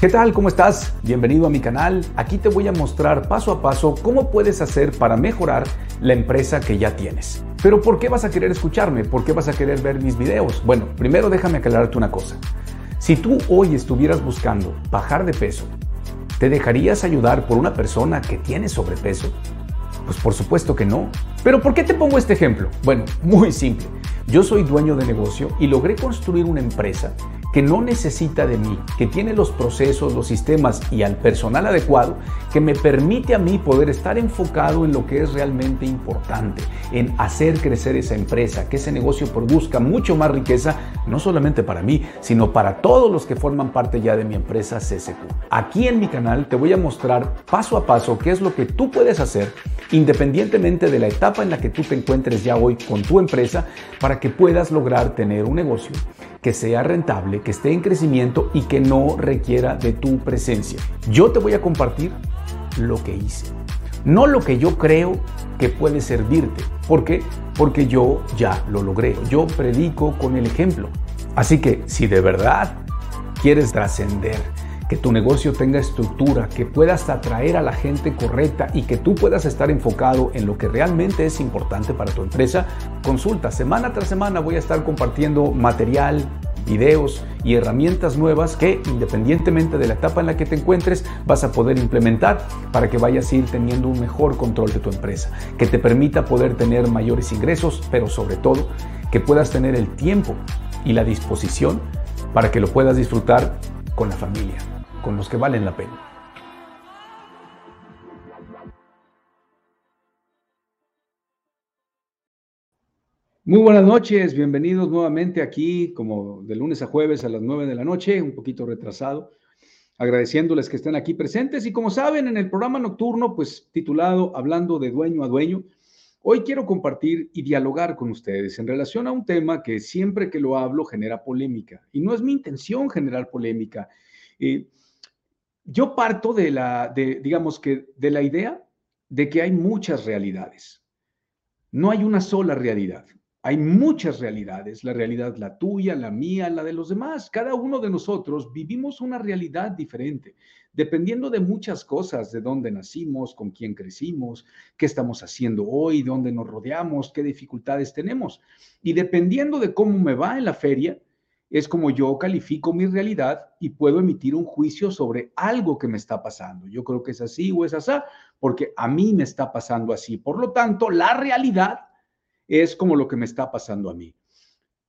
¿Qué tal? ¿Cómo estás? Bienvenido a mi canal. Aquí te voy a mostrar paso a paso cómo puedes hacer para mejorar la empresa que ya tienes. Pero ¿por qué vas a querer escucharme? ¿Por qué vas a querer ver mis videos? Bueno, primero déjame aclararte una cosa. Si tú hoy estuvieras buscando bajar de peso, ¿te dejarías ayudar por una persona que tiene sobrepeso? Pues por supuesto que no. Pero ¿por qué te pongo este ejemplo? Bueno, muy simple. Yo soy dueño de negocio y logré construir una empresa que no necesita de mí, que tiene los procesos, los sistemas y al personal adecuado, que me permite a mí poder estar enfocado en lo que es realmente importante, en hacer crecer esa empresa, que ese negocio produzca mucho más riqueza, no solamente para mí, sino para todos los que forman parte ya de mi empresa CSQ. Aquí en mi canal te voy a mostrar paso a paso qué es lo que tú puedes hacer independientemente de la etapa en la que tú te encuentres ya hoy con tu empresa, para que puedas lograr tener un negocio que sea rentable, que esté en crecimiento y que no requiera de tu presencia. Yo te voy a compartir lo que hice, no lo que yo creo que puede servirte. ¿Por qué? Porque yo ya lo logré. Yo predico con el ejemplo. Así que si de verdad quieres trascender, que tu negocio tenga estructura, que puedas atraer a la gente correcta y que tú puedas estar enfocado en lo que realmente es importante para tu empresa, consulta. Semana tras semana voy a estar compartiendo material, videos y herramientas nuevas que independientemente de la etapa en la que te encuentres vas a poder implementar para que vayas a ir teniendo un mejor control de tu empresa, que te permita poder tener mayores ingresos, pero sobre todo que puedas tener el tiempo y la disposición para que lo puedas disfrutar con la familia con los que valen la pena. Muy buenas noches, bienvenidos nuevamente aquí, como de lunes a jueves a las 9 de la noche, un poquito retrasado, agradeciéndoles que estén aquí presentes y como saben, en el programa nocturno, pues titulado Hablando de dueño a dueño, hoy quiero compartir y dialogar con ustedes en relación a un tema que siempre que lo hablo genera polémica y no es mi intención generar polémica. Eh, yo parto de la, digamos que, de la idea de que hay muchas realidades. No hay una sola realidad. Hay muchas realidades, la realidad la tuya, la mía, la de los demás. Cada uno de nosotros vivimos una realidad diferente, dependiendo de muchas cosas, de dónde nacimos, con quién crecimos, qué estamos haciendo hoy, dónde nos rodeamos, qué dificultades tenemos. Y dependiendo de cómo me va en la feria, es como yo califico mi realidad y puedo emitir un juicio sobre algo que me está pasando. Yo creo que es así o es así, porque a mí me está pasando así. Por lo tanto, la realidad es como lo que me está pasando a mí.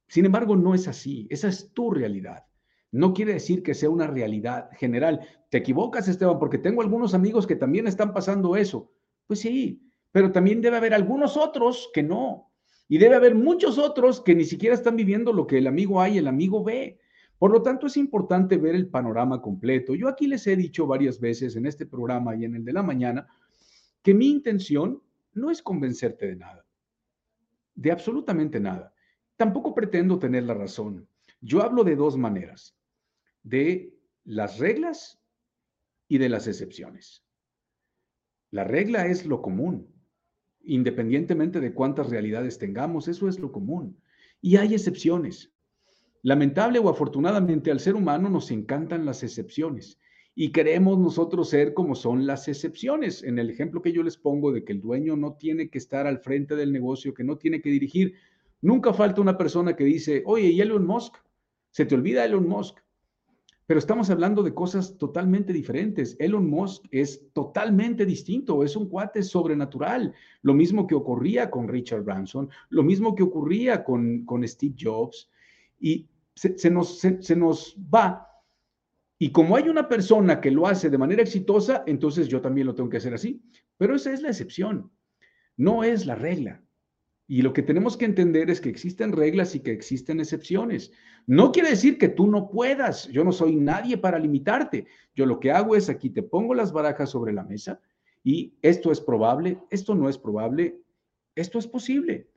Sin embargo, no es así. Esa es tu realidad. No quiere decir que sea una realidad general. Te equivocas, Esteban, porque tengo algunos amigos que también están pasando eso. Pues sí, pero también debe haber algunos otros que no. Y debe haber muchos otros que ni siquiera están viviendo lo que el amigo hay, el amigo ve. Por lo tanto, es importante ver el panorama completo. Yo aquí les he dicho varias veces en este programa y en el de la mañana que mi intención no es convencerte de nada, de absolutamente nada. Tampoco pretendo tener la razón. Yo hablo de dos maneras, de las reglas y de las excepciones. La regla es lo común, independientemente de cuántas realidades tengamos, eso es lo común. Y hay excepciones. Lamentable o afortunadamente al ser humano nos encantan las excepciones y queremos nosotros ser como son las excepciones. En el ejemplo que yo les pongo de que el dueño no tiene que estar al frente del negocio, que no tiene que dirigir, nunca falta una persona que dice, oye, ¿y Elon Musk? Se te olvida Elon Musk. Pero estamos hablando de cosas totalmente diferentes. Elon Musk es totalmente distinto, es un cuate sobrenatural. Lo mismo que ocurría con Richard Branson, lo mismo que ocurría con, con Steve Jobs. Y se, nos, se nos va. Y como hay una persona que lo hace de manera exitosa, entonces yo también lo tengo que hacer así. Pero esa es la excepción, no es la regla. Y lo que tenemos que entender es que existen reglas y que existen excepciones. No quiere decir que tú no puedas. Yo no soy nadie para limitarte. Yo lo que hago es aquí te pongo las barajas sobre la mesa y esto es probable, esto no es probable, esto es posible.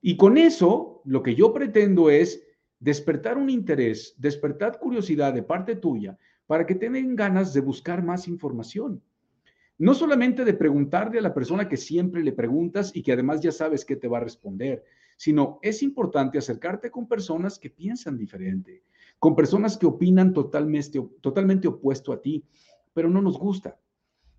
Y con eso, lo que yo pretendo es despertar un interés, despertar curiosidad de parte tuya para que tengan ganas de buscar más información. No solamente de preguntarle a la persona que siempre le preguntas y que además ya sabes qué te va a responder, sino es importante acercarte con personas que piensan diferente, con personas que opinan totalmente, totalmente opuesto a ti, pero no nos gusta.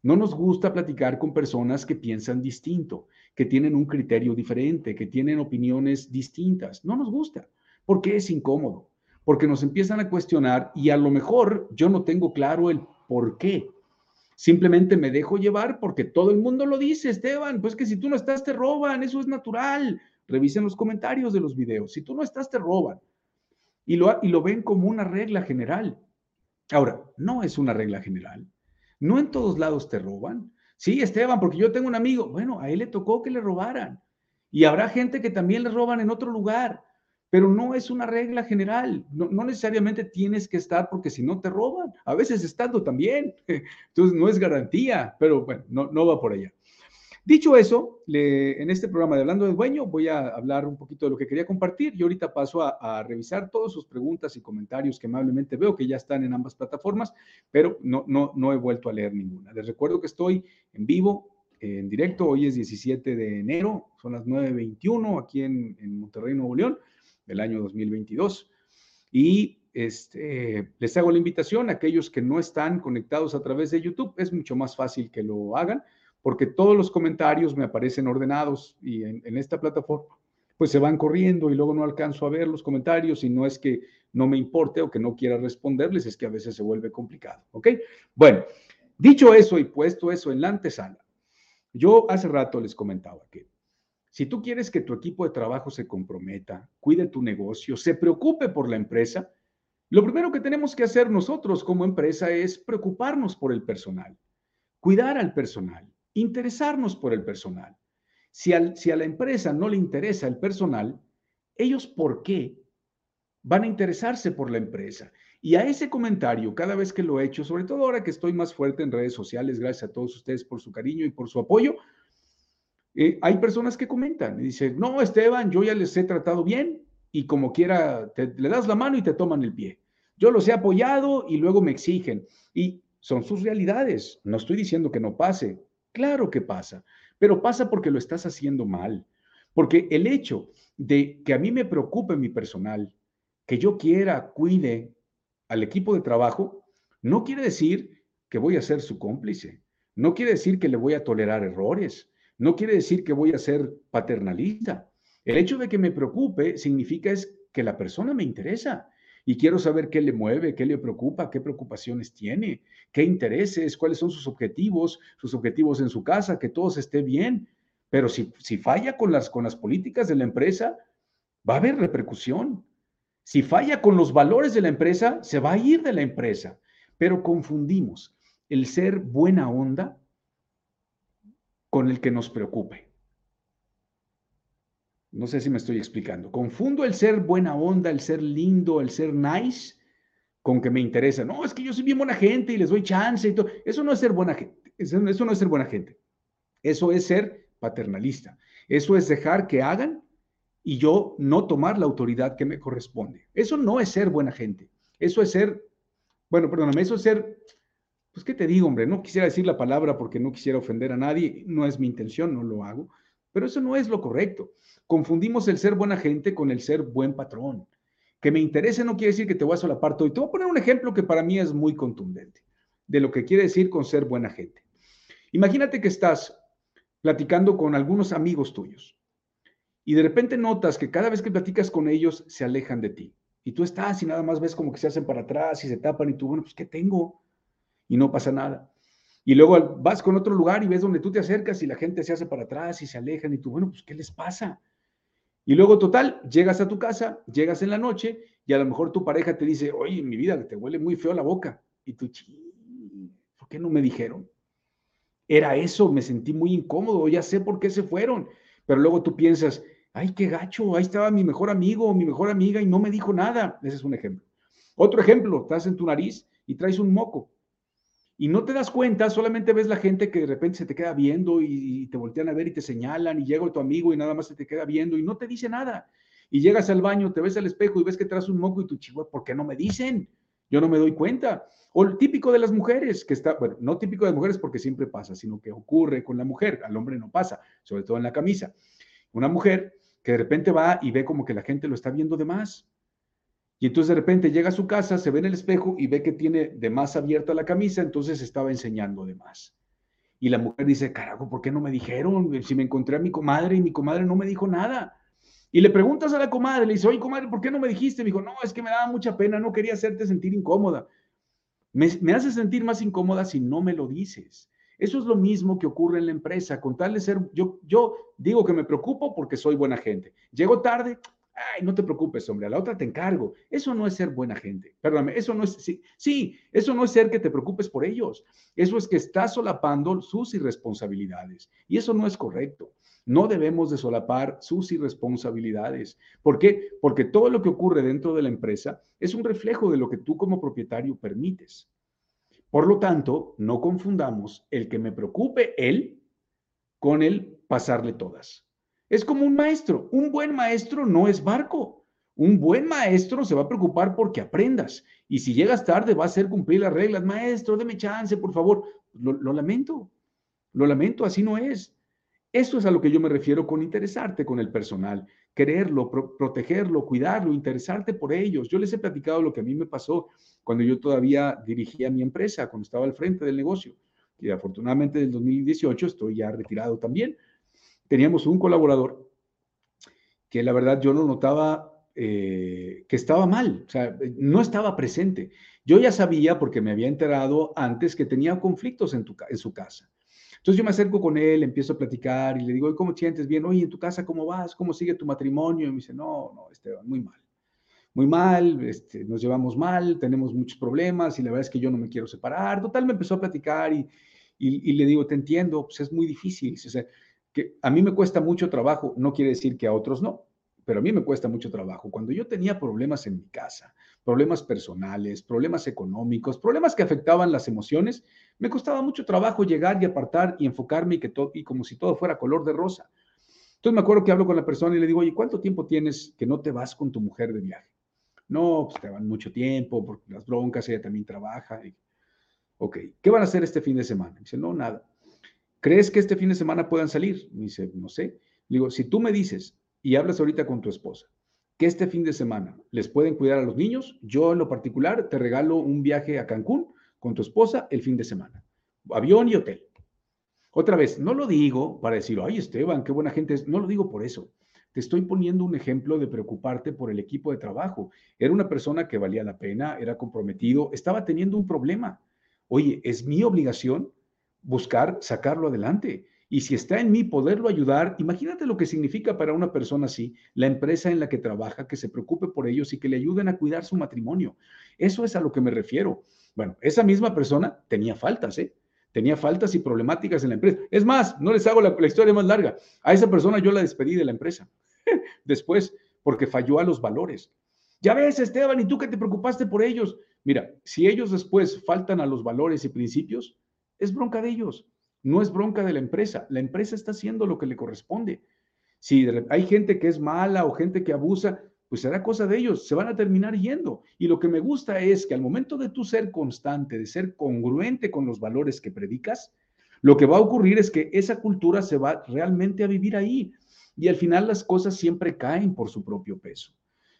No nos gusta platicar con personas que piensan distinto, que tienen un criterio diferente, que tienen opiniones distintas. No nos gusta, porque es incómodo, porque nos empiezan a cuestionar y a lo mejor yo no tengo claro el por qué. Simplemente me dejo llevar porque todo el mundo lo dice, Esteban, pues que si tú no estás te roban, eso es natural. Revisen los comentarios de los videos. Si tú no estás te roban. Y lo, y lo ven como una regla general. Ahora, no es una regla general. No en todos lados te roban. Sí, Esteban, porque yo tengo un amigo. Bueno, a él le tocó que le robaran. Y habrá gente que también le roban en otro lugar. Pero no es una regla general. No, necesariamente tienes que estar porque si no te roban. A veces estando también. Entonces no es garantía. Pero bueno, no, no va por allá. Dicho eso, en este programa de Hablando del Dueño voy a hablar un poquito de lo que quería compartir y ahorita paso a, revisar todas sus preguntas y comentarios que amablemente veo que ya están en ambas plataformas, pero no, no, no he vuelto a leer ninguna. Les recuerdo que estoy en vivo, en directo, hoy es 17 de enero, son las 9.21 aquí en, en Monterrey, Nuevo León, del año 2022. Y este, les hago la invitación a aquellos que no están conectados a través de YouTube, es mucho más fácil que lo hagan porque todos los comentarios me aparecen ordenados y en, esta plataforma pues se van corriendo y luego no alcanzo a ver los comentarios y no es que no me importe o que no quiera responderles, es que a veces se vuelve complicado, ¿ok? Bueno, dicho eso y puesto eso en la antesala, yo hace rato les comentaba que si tú quieres que tu equipo de trabajo se comprometa, cuide tu negocio, se preocupe por la empresa, lo primero que tenemos que hacer nosotros como empresa es preocuparnos por el personal, cuidar al personal, interesarnos por el personal. Si, a la empresa no le interesa el personal, ellos por qué van a interesarse por la empresa. Y a ese comentario, cada vez que lo he hecho, sobre todo ahora que estoy más fuerte en redes sociales, gracias a todos ustedes por su cariño y por su apoyo, eh, hay personas que comentan y dicen, no, Esteban, yo ya les he tratado bien y como quiera, le das la mano y te toman el pie. Yo los he apoyado y luego me exigen. Y son sus realidades. No estoy diciendo que no pase. Claro que pasa, pero pasa porque lo estás haciendo mal. Porque el hecho de que a mí me preocupe mi personal, que yo quiera, cuide al equipo de trabajo, no quiere decir que voy a ser su cómplice. No quiere decir que le voy a tolerar errores. No quiere decir que voy a ser paternalista. El hecho de que me preocupe significa es que la persona me interesa y quiero saber qué le mueve, qué le preocupa, qué preocupaciones tiene, qué intereses, cuáles son sus objetivos, sus objetivos en su casa, que todo esté bien. Pero si, si falla con las, con las políticas de la empresa, va a haber repercusión. Si falla con los valores de la empresa, se va a ir de la empresa. Pero confundimos el ser buena onda con el que nos preocupe. No sé si me estoy explicando. Confundo el ser buena onda, el ser lindo, el ser nice, con que me interesa. No, es que yo soy bien buena gente y les doy chance y todo. Eso no es ser buena gente. Eso, no es ser buena gente. Eso es ser paternalista. Eso es dejar que hagan y yo no tomar la autoridad que me corresponde. Eso no es ser buena gente. Eso es ser, bueno, perdóname, eso es ser, pues, ¿qué te digo, hombre? No quisiera decir la palabra porque no quisiera ofender a nadie. No es mi intención, no lo hago. Pero eso no es lo correcto. Confundimos el ser buena gente con el ser buen patrón. Que me interese no quiere decir que te voy a solapar todo. Y te voy a poner un ejemplo que para mí es muy contundente de lo que quiere decir con ser buena gente. Imagínate que estás platicando con algunos amigos tuyos y de repente notas que cada vez que platicas con ellos se alejan de ti. Y tú estás y nada más ves como que se hacen para atrás y se tapan y tú, bueno, pues ¿qué tengo? Y no pasa nada. Y luego vas con otro lugar y ves donde tú te acercas y la gente se hace para atrás y se alejan y tú, bueno, pues ¿qué les pasa? Y luego, total, llegas a tu casa, llegas en la noche y a lo mejor tu pareja te dice, oye, mi vida, te huele muy feo la boca. Y tú, ¿por qué no me dijeron? Era eso, me sentí muy incómodo, ya sé por qué se fueron. Pero luego tú piensas, ay, qué gacho, ahí estaba mi mejor amigo mi mejor amiga y no me dijo nada. Ese es un ejemplo. Otro ejemplo, estás en tu nariz y traes un moco y no te das cuenta, solamente ves la gente que de repente se te queda viendo y, te voltean a ver y te señalan y llega tu amigo y nada más se te queda viendo y no te dice nada. Y llegas al baño, te ves al espejo y ves que traes un moco y tu chihuahua, ¿por qué no me dicen? Yo no me doy cuenta. O el típico de las mujeres, que está, bueno, no típico de mujeres porque siempre pasa, sino que ocurre con la mujer, al hombre no pasa, sobre todo en la camisa. Una mujer que de repente va y ve como que la gente lo está viendo de más Y entonces de repente llega a su casa, se ve en el espejo y ve que tiene de más abierta la camisa, entonces estaba enseñando de más. Y la mujer dice, carajo, ¿por qué no me dijeron? Si me encontré a mi comadre y mi comadre no me dijo nada. Y le preguntas a la comadre, le dice, oye, comadre, ¿por qué no me dijiste? Me dijo, no, es que me daba mucha pena, no quería hacerte sentir incómoda. Me, me hace sentir más incómoda si no me lo dices. Eso es lo mismo que ocurre en la empresa. Con tal de ser, yo, yo digo que me preocupo porque soy buena gente. Llego tarde, ay, no te preocupes, hombre, a la otra te encargo. Eso no es ser buena gente. Perdóname, eso no es, sí, sí, eso no es ser que te preocupes por ellos. Eso es que estás solapando sus irresponsabilidades. Y eso no es correcto. No debemos de solapar sus irresponsabilidades. ¿Por qué? Porque todo lo que ocurre dentro de la empresa es un reflejo de lo que tú como propietario permites. Por lo tanto, no confundamos el que me preocupe él con el pasarle todas. Es como un maestro. Un buen maestro no es barco. Un buen maestro se va a preocupar porque aprendas. Y si llegas tarde, va a hacer cumplir las reglas. Maestro, deme chance, por favor. Lo, lamento. Lo lamento, así no es. Eso es a lo que yo me refiero con interesarte con el personal, quererlo, protegerlo, cuidarlo, interesarte por ellos. Yo les he platicado lo que a mí me pasó cuando yo todavía dirigía mi empresa, cuando estaba al frente del negocio. Y afortunadamente del 2018 estoy ya retirado también teníamos un colaborador que la verdad yo no notaba eh, que estaba mal, o sea, no estaba presente. Yo ya sabía, porque me había enterado antes, que tenía conflictos en, en su casa. Entonces yo me acerco con él, empiezo a platicar y le digo, ¿cómo te sientes bien? Oye, ¿en tu casa cómo vas? ¿Cómo sigue tu matrimonio? Y me dice, no, no, Esteban, muy mal. Muy mal, este, nos llevamos mal, tenemos muchos problemas y la verdad es que yo no me quiero separar. Total, me empezó a platicar y, y, y le digo, te entiendo, pues es muy difícil. O sea, que a mí me cuesta mucho trabajo, no quiere decir que a otros no, pero a mí me cuesta mucho trabajo. Cuando yo tenía problemas en mi casa, problemas personales, problemas económicos, problemas que afectaban las emociones, me costaba mucho trabajo llegar y apartar y enfocarme y, que todo, y como si todo fuera color de rosa. Entonces me acuerdo que hablo con la persona y le digo, oye, ¿cuánto tiempo tienes que no te vas con tu mujer de viaje? No, pues te van mucho tiempo, porque las broncas, ella también trabaja. ok, ¿qué van a hacer este fin de semana? dice, no, nada. ¿Crees que este fin de semana puedan salir? Me dice, no sé. Digo, si tú me dices y hablas ahorita con tu esposa que este fin de semana les pueden cuidar a los niños, yo en lo particular te regalo un viaje a Cancún con tu esposa el fin de semana. Avión y hotel. Otra vez, no lo digo para decir, ay Esteban, qué buena gente es. No lo digo por eso. Te estoy poniendo un ejemplo de preocuparte por el equipo de trabajo. Era una persona que valía la pena, era comprometido, estaba teniendo un problema. Oye, es mi obligación buscar sacarlo adelante. Y si está en mí poderlo ayudar, imagínate lo que significa para una persona así, la empresa en la que trabaja, que se preocupe por ellos y que le ayuden a cuidar su matrimonio. Eso es a lo que me refiero. Bueno, esa misma persona tenía faltas, ¿eh? Tenía faltas y problemáticas en la empresa. Es más, no les hago la, la historia más larga. A esa persona yo la despedí de la empresa después porque falló a los valores. Ya ves, Esteban, ¿y tú que te preocupaste por ellos? Mira, si ellos después faltan a los valores y principios, es bronca de ellos, no es bronca de la empresa. La empresa está haciendo lo que le corresponde. Si hay gente que es mala o gente que abusa, pues será cosa de ellos, se van a terminar yendo. Y lo que me gusta es que al momento de tú ser constante, de ser congruente con los valores que predicas, lo que va a ocurrir es que esa cultura se va realmente a vivir ahí. Y al final las cosas siempre caen por su propio peso.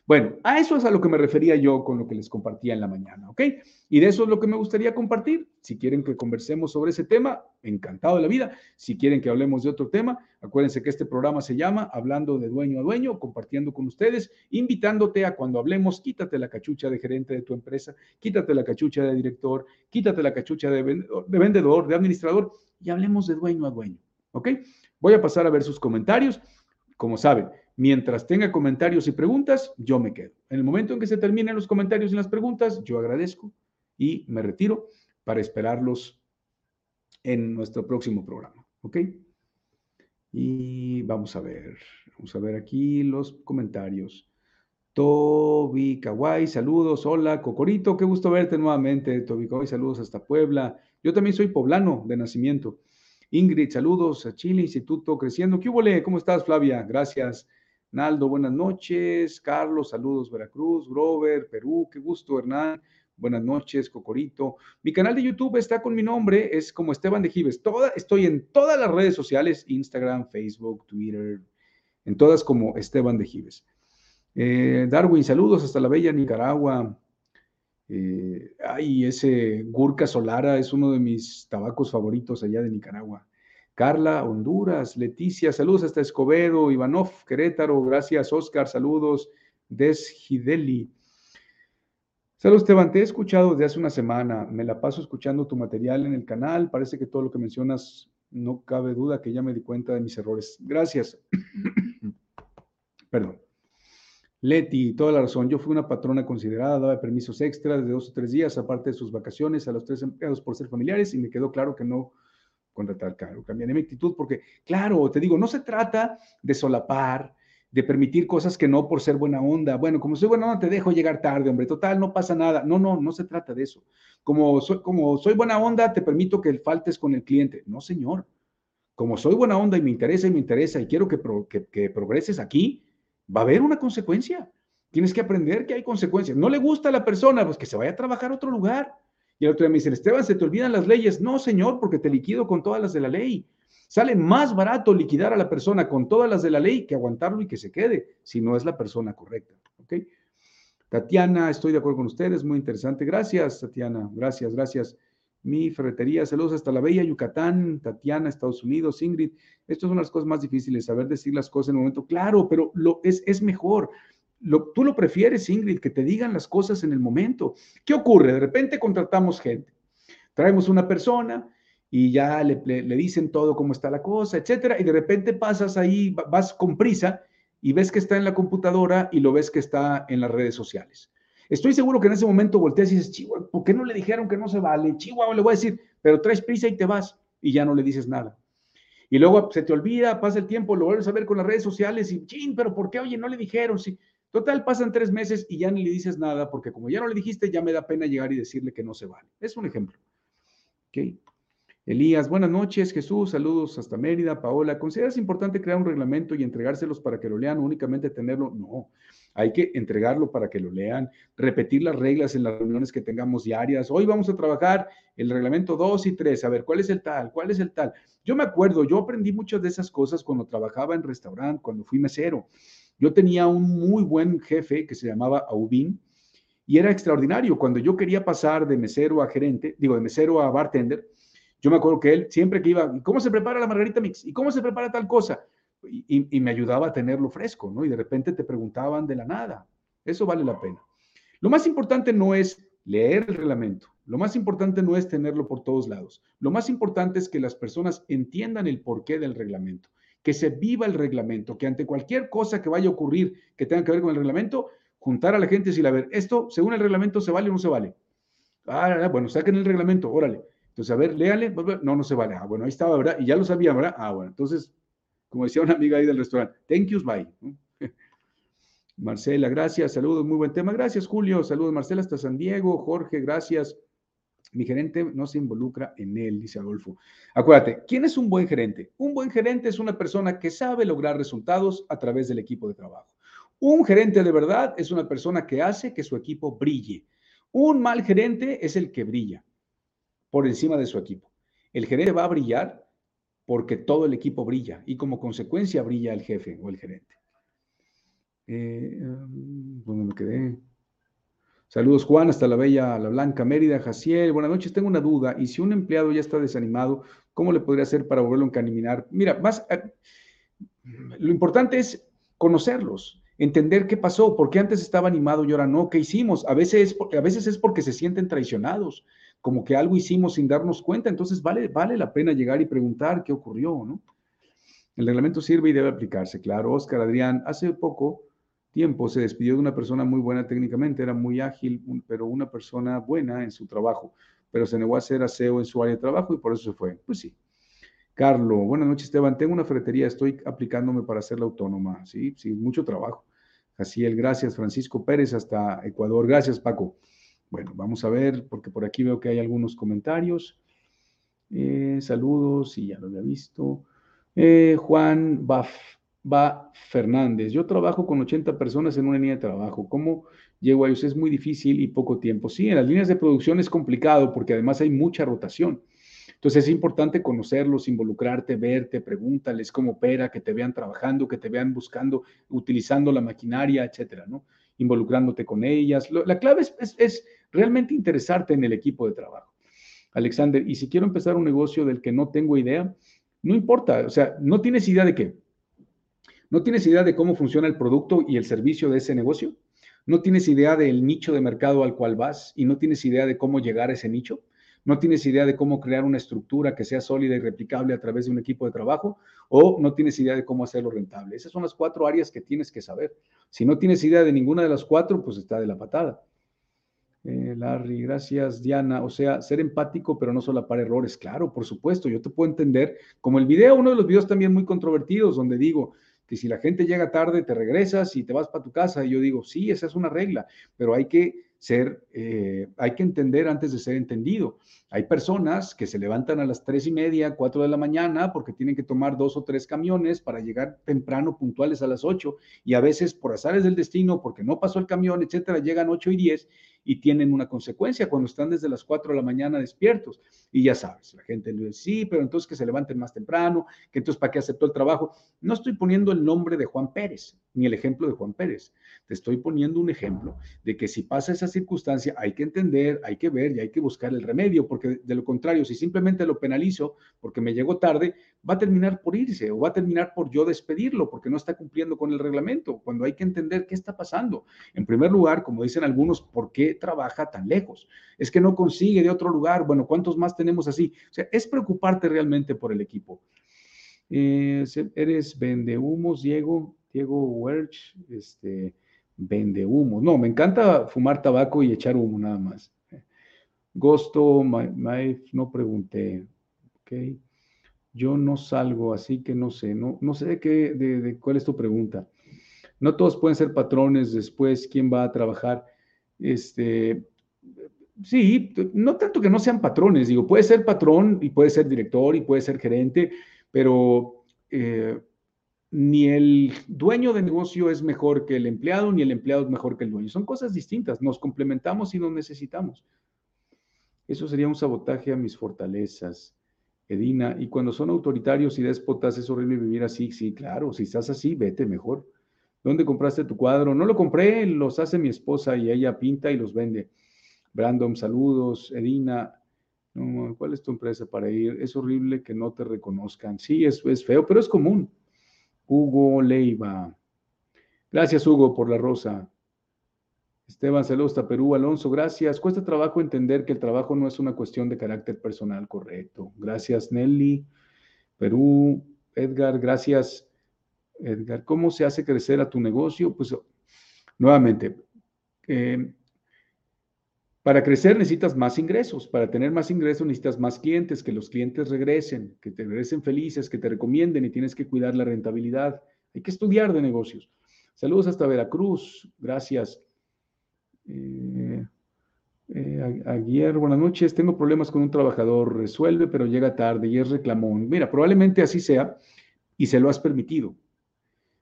Bueno, a eso es a lo que me refería yo con lo que les compartía en la mañana, ¿ok? Y de eso es lo que me gustaría compartir. Si quieren que conversemos sobre ese tema, encantado de la vida. Si quieren que hablemos de otro tema, acuérdense que este programa se llama Hablando de dueño a dueño, compartiendo con ustedes, invitándote a cuando hablemos, quítate la cachucha de gerente de tu empresa, quítate la cachucha de director, quítate la cachucha de vendedor, de administrador y hablemos de dueño a dueño, ¿ok? Voy a pasar a ver sus comentarios. Como saben, Mientras tenga comentarios y preguntas, yo me quedo. En el momento en que se terminen los comentarios y las preguntas, yo agradezco y me retiro para esperarlos en nuestro próximo programa. ¿Ok? Y vamos a ver, vamos a ver aquí los comentarios. Toby Kawai, saludos, hola, Cocorito, qué gusto verte nuevamente, Toby Kawai, saludos hasta Puebla. Yo también soy poblano de nacimiento. Ingrid, saludos a Chile, Instituto Creciendo. ¿Qué hubo, ¿Cómo estás, Flavia? Gracias. Naldo, buenas noches. Carlos, saludos, Veracruz. Grover, Perú, qué gusto, Hernán. Buenas noches, Cocorito. Mi canal de YouTube está con mi nombre, es como Esteban de Gives. Estoy en todas las redes sociales, Instagram, Facebook, Twitter, en todas como Esteban de Gives. Eh, Darwin, saludos hasta la bella Nicaragua. Eh, ay, ese Gurka Solara es uno de mis tabacos favoritos allá de Nicaragua. Carla, Honduras, Leticia, saludos hasta Escobedo, Ivanov, Querétaro, gracias, Oscar, saludos, Deshideli. Saludos, Esteban, te he escuchado desde hace una semana, me la paso escuchando tu material en el canal, parece que todo lo que mencionas no cabe duda que ya me di cuenta de mis errores. Gracias. Perdón. Leti, toda la razón. Yo fui una patrona considerada, daba permisos extras de dos o tres días, aparte de sus vacaciones, a los tres empleados por ser familiares, y me quedó claro que no contratar caro. Cambiaré mi actitud porque, claro, te digo, no se trata de solapar, de permitir cosas que no por ser buena onda. Bueno, como soy buena onda, te dejo llegar tarde, hombre. Total, no pasa nada. No, no, no se trata de eso. Como soy, como soy buena onda, te permito que faltes con el cliente. No, señor. Como soy buena onda y me interesa y me interesa y quiero que, que, que progreses aquí, va a haber una consecuencia. Tienes que aprender que hay consecuencias. No le gusta a la persona, pues que se vaya a trabajar a otro lugar. Y el otro día me dice, Esteban, ¿se te olvidan las leyes? No, señor, porque te liquido con todas las de la ley. Sale más barato liquidar a la persona con todas las de la ley que aguantarlo y que se quede, si no es la persona correcta. ¿Ok? Tatiana, estoy de acuerdo con ustedes, muy interesante. Gracias, Tatiana. Gracias, gracias. Mi ferretería, saludos hasta la bella Yucatán, Tatiana, Estados Unidos, Ingrid. Esto es una de las cosas más difíciles, saber decir las cosas en el momento. Claro, pero lo, es, es mejor tú lo prefieres, Ingrid, que te digan las cosas en el momento. ¿Qué ocurre? De repente contratamos gente, traemos una persona y ya le, dicen todo cómo está la cosa, etcétera, y de repente pasas ahí, vas con prisa y ves que está en la computadora y lo ves que está en las redes sociales. Estoy seguro que en ese momento volteas y dices, Chihuahua, ¿por qué no le dijeron que no se vale? Chihuahua, le voy a decir, pero traes prisa y te vas y ya no le dices nada. Y luego se te olvida, pasa el tiempo, lo vuelves a ver con las redes sociales y, ching, pero ¿por qué? Oye, no le dijeron. Sí. Total, pasan tres meses y ya ni le dices nada, porque como ya no le dijiste, ya me da pena llegar y decirle que no se vale. Es un ejemplo. Elías, buenas noches, Jesús, saludos hasta Mérida. Paola, ¿consideras importante crear un reglamento y entregárselos para que lo lean únicamente tenerlo? No, hay que entregarlo para que lo lean, repetir las reglas en las reuniones que tengamos diarias. Hoy vamos a trabajar el reglamento 2 y 3, a ver, ¿cuál es el tal? ¿Cuál es el tal? Yo me acuerdo, yo aprendí muchas de esas cosas cuando trabajaba en restaurante, cuando fui mesero. Yo tenía un muy buen jefe que se llamaba Aubin y era extraordinario. Cuando yo quería pasar de mesero a gerente, digo, de mesero a bartender, yo me acuerdo que él siempre que iba, ¿y cómo se prepara la margarita mix? ¿Y cómo se prepara tal cosa? Y, me ayudaba a tenerlo fresco, ¿no? Y de repente te preguntaban de la nada. Eso vale la pena. Lo más importante no es leer el reglamento. Lo más importante no es tenerlo por todos lados. Lo más importante es que las personas entiendan el porqué del reglamento que se viva el reglamento, que ante cualquier cosa que vaya a ocurrir que tenga que ver con el reglamento, juntar a la gente y decir, a ver, esto según el reglamento se vale o no se vale. Ah, bueno, saquen el reglamento, órale. Entonces, a ver, léale, no, no se vale. Ah, bueno, ahí estaba, ¿verdad? Y ya lo sabía, ¿verdad? Ah, bueno, entonces, como decía una amiga ahí del restaurante, thank you, bye. Marcela, gracias, saludos, muy buen tema. Gracias, Julio, saludos, Marcela, hasta San Diego. Jorge, gracias. Mi gerente no se involucra en él, dice Adolfo. Acuérdate, ¿quién es un buen gerente? Un buen gerente es una persona que sabe lograr resultados a través del equipo de trabajo. Un gerente de verdad es una persona que hace que su equipo brille. Un mal gerente es el que brilla por encima de su equipo. El gerente va a brillar porque todo el equipo brilla y como consecuencia brilla el jefe o el gerente. Eh, ¿Dónde me quedé? Saludos, Juan, hasta la bella, la blanca Mérida, Jaciel. Buenas noches, tengo una duda. ¿Y si un empleado ya está desanimado, cómo le podría hacer para volverlo a encaminar? Mira, más, eh, lo importante es conocerlos, entender qué pasó, por qué antes estaba animado y ahora no, qué hicimos. A veces, es, a veces es porque se sienten traicionados, como que algo hicimos sin darnos cuenta. Entonces vale, vale la pena llegar y preguntar qué ocurrió, ¿no? El reglamento sirve y debe aplicarse, claro. Oscar Adrián, hace poco tiempo se despidió de una persona muy buena técnicamente, era muy ágil, pero una persona buena en su trabajo, pero se negó a hacer aseo en su área de trabajo y por eso se fue. Pues sí. Carlos, buenas noches Esteban, tengo una ferretería, estoy aplicándome para hacerla autónoma, sí, sí, mucho trabajo. Así el gracias Francisco Pérez hasta Ecuador, gracias Paco. Bueno, vamos a ver, porque por aquí veo que hay algunos comentarios. Eh, saludos, y ya lo había visto. Eh, Juan Baf, va Fernández. Yo trabajo con 80 personas en una línea de trabajo. ¿Cómo llego a ellos? Es muy difícil y poco tiempo. Sí, en las líneas de producción es complicado porque además hay mucha rotación. Entonces es importante conocerlos, involucrarte, verte, pregúntales cómo opera, que te vean trabajando, que te vean buscando, utilizando la maquinaria, etcétera, ¿no? Involucrándote con ellas. La clave es, realmente interesarte en el equipo de trabajo. Alexander, y si quiero empezar un negocio del que no tengo idea, no importa, o sea, no tienes idea de qué. No tienes idea de cómo funciona el producto y el servicio de ese negocio. No tienes idea del nicho de mercado al cual vas y no tienes idea de cómo llegar a ese nicho. No tienes idea de cómo crear una estructura que sea sólida y replicable a través de un equipo de trabajo o no tienes idea de cómo hacerlo rentable. Esas son las cuatro áreas que tienes que saber. Si no tienes idea de ninguna de las cuatro, pues está de la patada. Eh, Larry, gracias, Diana. O sea, ser empático, pero no solapar errores. Claro, por supuesto, yo te puedo entender. Como el video, uno de los videos también muy controvertidos, donde digo que si la gente llega tarde, te regresas y te vas para tu casa. Y yo digo, sí, esa es una regla, pero hay que ser, eh, hay que entender antes de ser entendido. Hay personas que se levantan a las tres y media, cuatro de la mañana, porque tienen que tomar dos o tres camiones para llegar temprano, puntuales a las ocho, y a veces por azares del destino, porque no pasó el camión, etcétera, llegan ocho y diez y tienen una consecuencia cuando están desde las 4 de la mañana despiertos. Y ya sabes, la gente dice, sí, pero entonces que se levanten más temprano, que entonces para qué aceptó el trabajo. No estoy poniendo el nombre de Juan Pérez, ni el ejemplo de Juan Pérez. Te estoy poniendo un ejemplo de que si pasa esa circunstancia, hay que entender, hay que ver y hay que buscar el remedio, porque de lo contrario, si simplemente lo penalizo porque me llegó tarde, va a terminar por irse o va a terminar por yo despedirlo porque no está cumpliendo con el reglamento, cuando hay que entender qué está pasando. En primer lugar, como dicen algunos, ¿por qué trabaja tan lejos? Es que no consigue de otro lugar. Bueno, ¿cuántos más tenemos así? O sea, es preocuparte realmente por el equipo. Eh, eres vende humos, Diego, Diego Werch, este, vende humos. No, me encanta fumar tabaco y echar humo nada más. Gosto, no pregunté. Okay. Yo no salgo, así que no sé, no, no sé de qué, de, cuál es tu pregunta. No todos pueden ser patrones después, quién va a trabajar. Este, sí, no tanto que no sean patrones, digo, puede ser patrón y puede ser director y puede ser gerente, pero eh, ni el dueño de negocio es mejor que el empleado, ni el empleado es mejor que el dueño. Son cosas distintas, nos complementamos y nos necesitamos. Eso sería un sabotaje a mis fortalezas. Edina, y cuando son autoritarios y déspotas, es horrible vivir así. Sí, claro, si estás así, vete mejor. ¿Dónde compraste tu cuadro? No lo compré, los hace mi esposa y ella pinta y los vende. Brandon, saludos. Edina, ¿cuál es tu empresa para ir? Es horrible que no te reconozcan. Sí, es, feo, pero es común. Hugo Leiva. Gracias, Hugo, por la rosa. Esteban Celosta, Perú, Alonso, gracias. Cuesta trabajo entender que el trabajo no es una cuestión de carácter personal, correcto. Gracias, Nelly. Perú, Edgar, gracias. Edgar, ¿cómo se hace crecer a tu negocio? Pues nuevamente, eh, para crecer necesitas más ingresos. Para tener más ingresos necesitas más clientes, que los clientes regresen, que te regresen felices, que te recomienden y tienes que cuidar la rentabilidad. Hay que estudiar de negocios. Saludos hasta Veracruz. Gracias. Eh, eh, Aguirre, buenas noches. Tengo problemas con un trabajador, resuelve, pero llega tarde y es reclamón. Mira, probablemente así sea y se lo has permitido.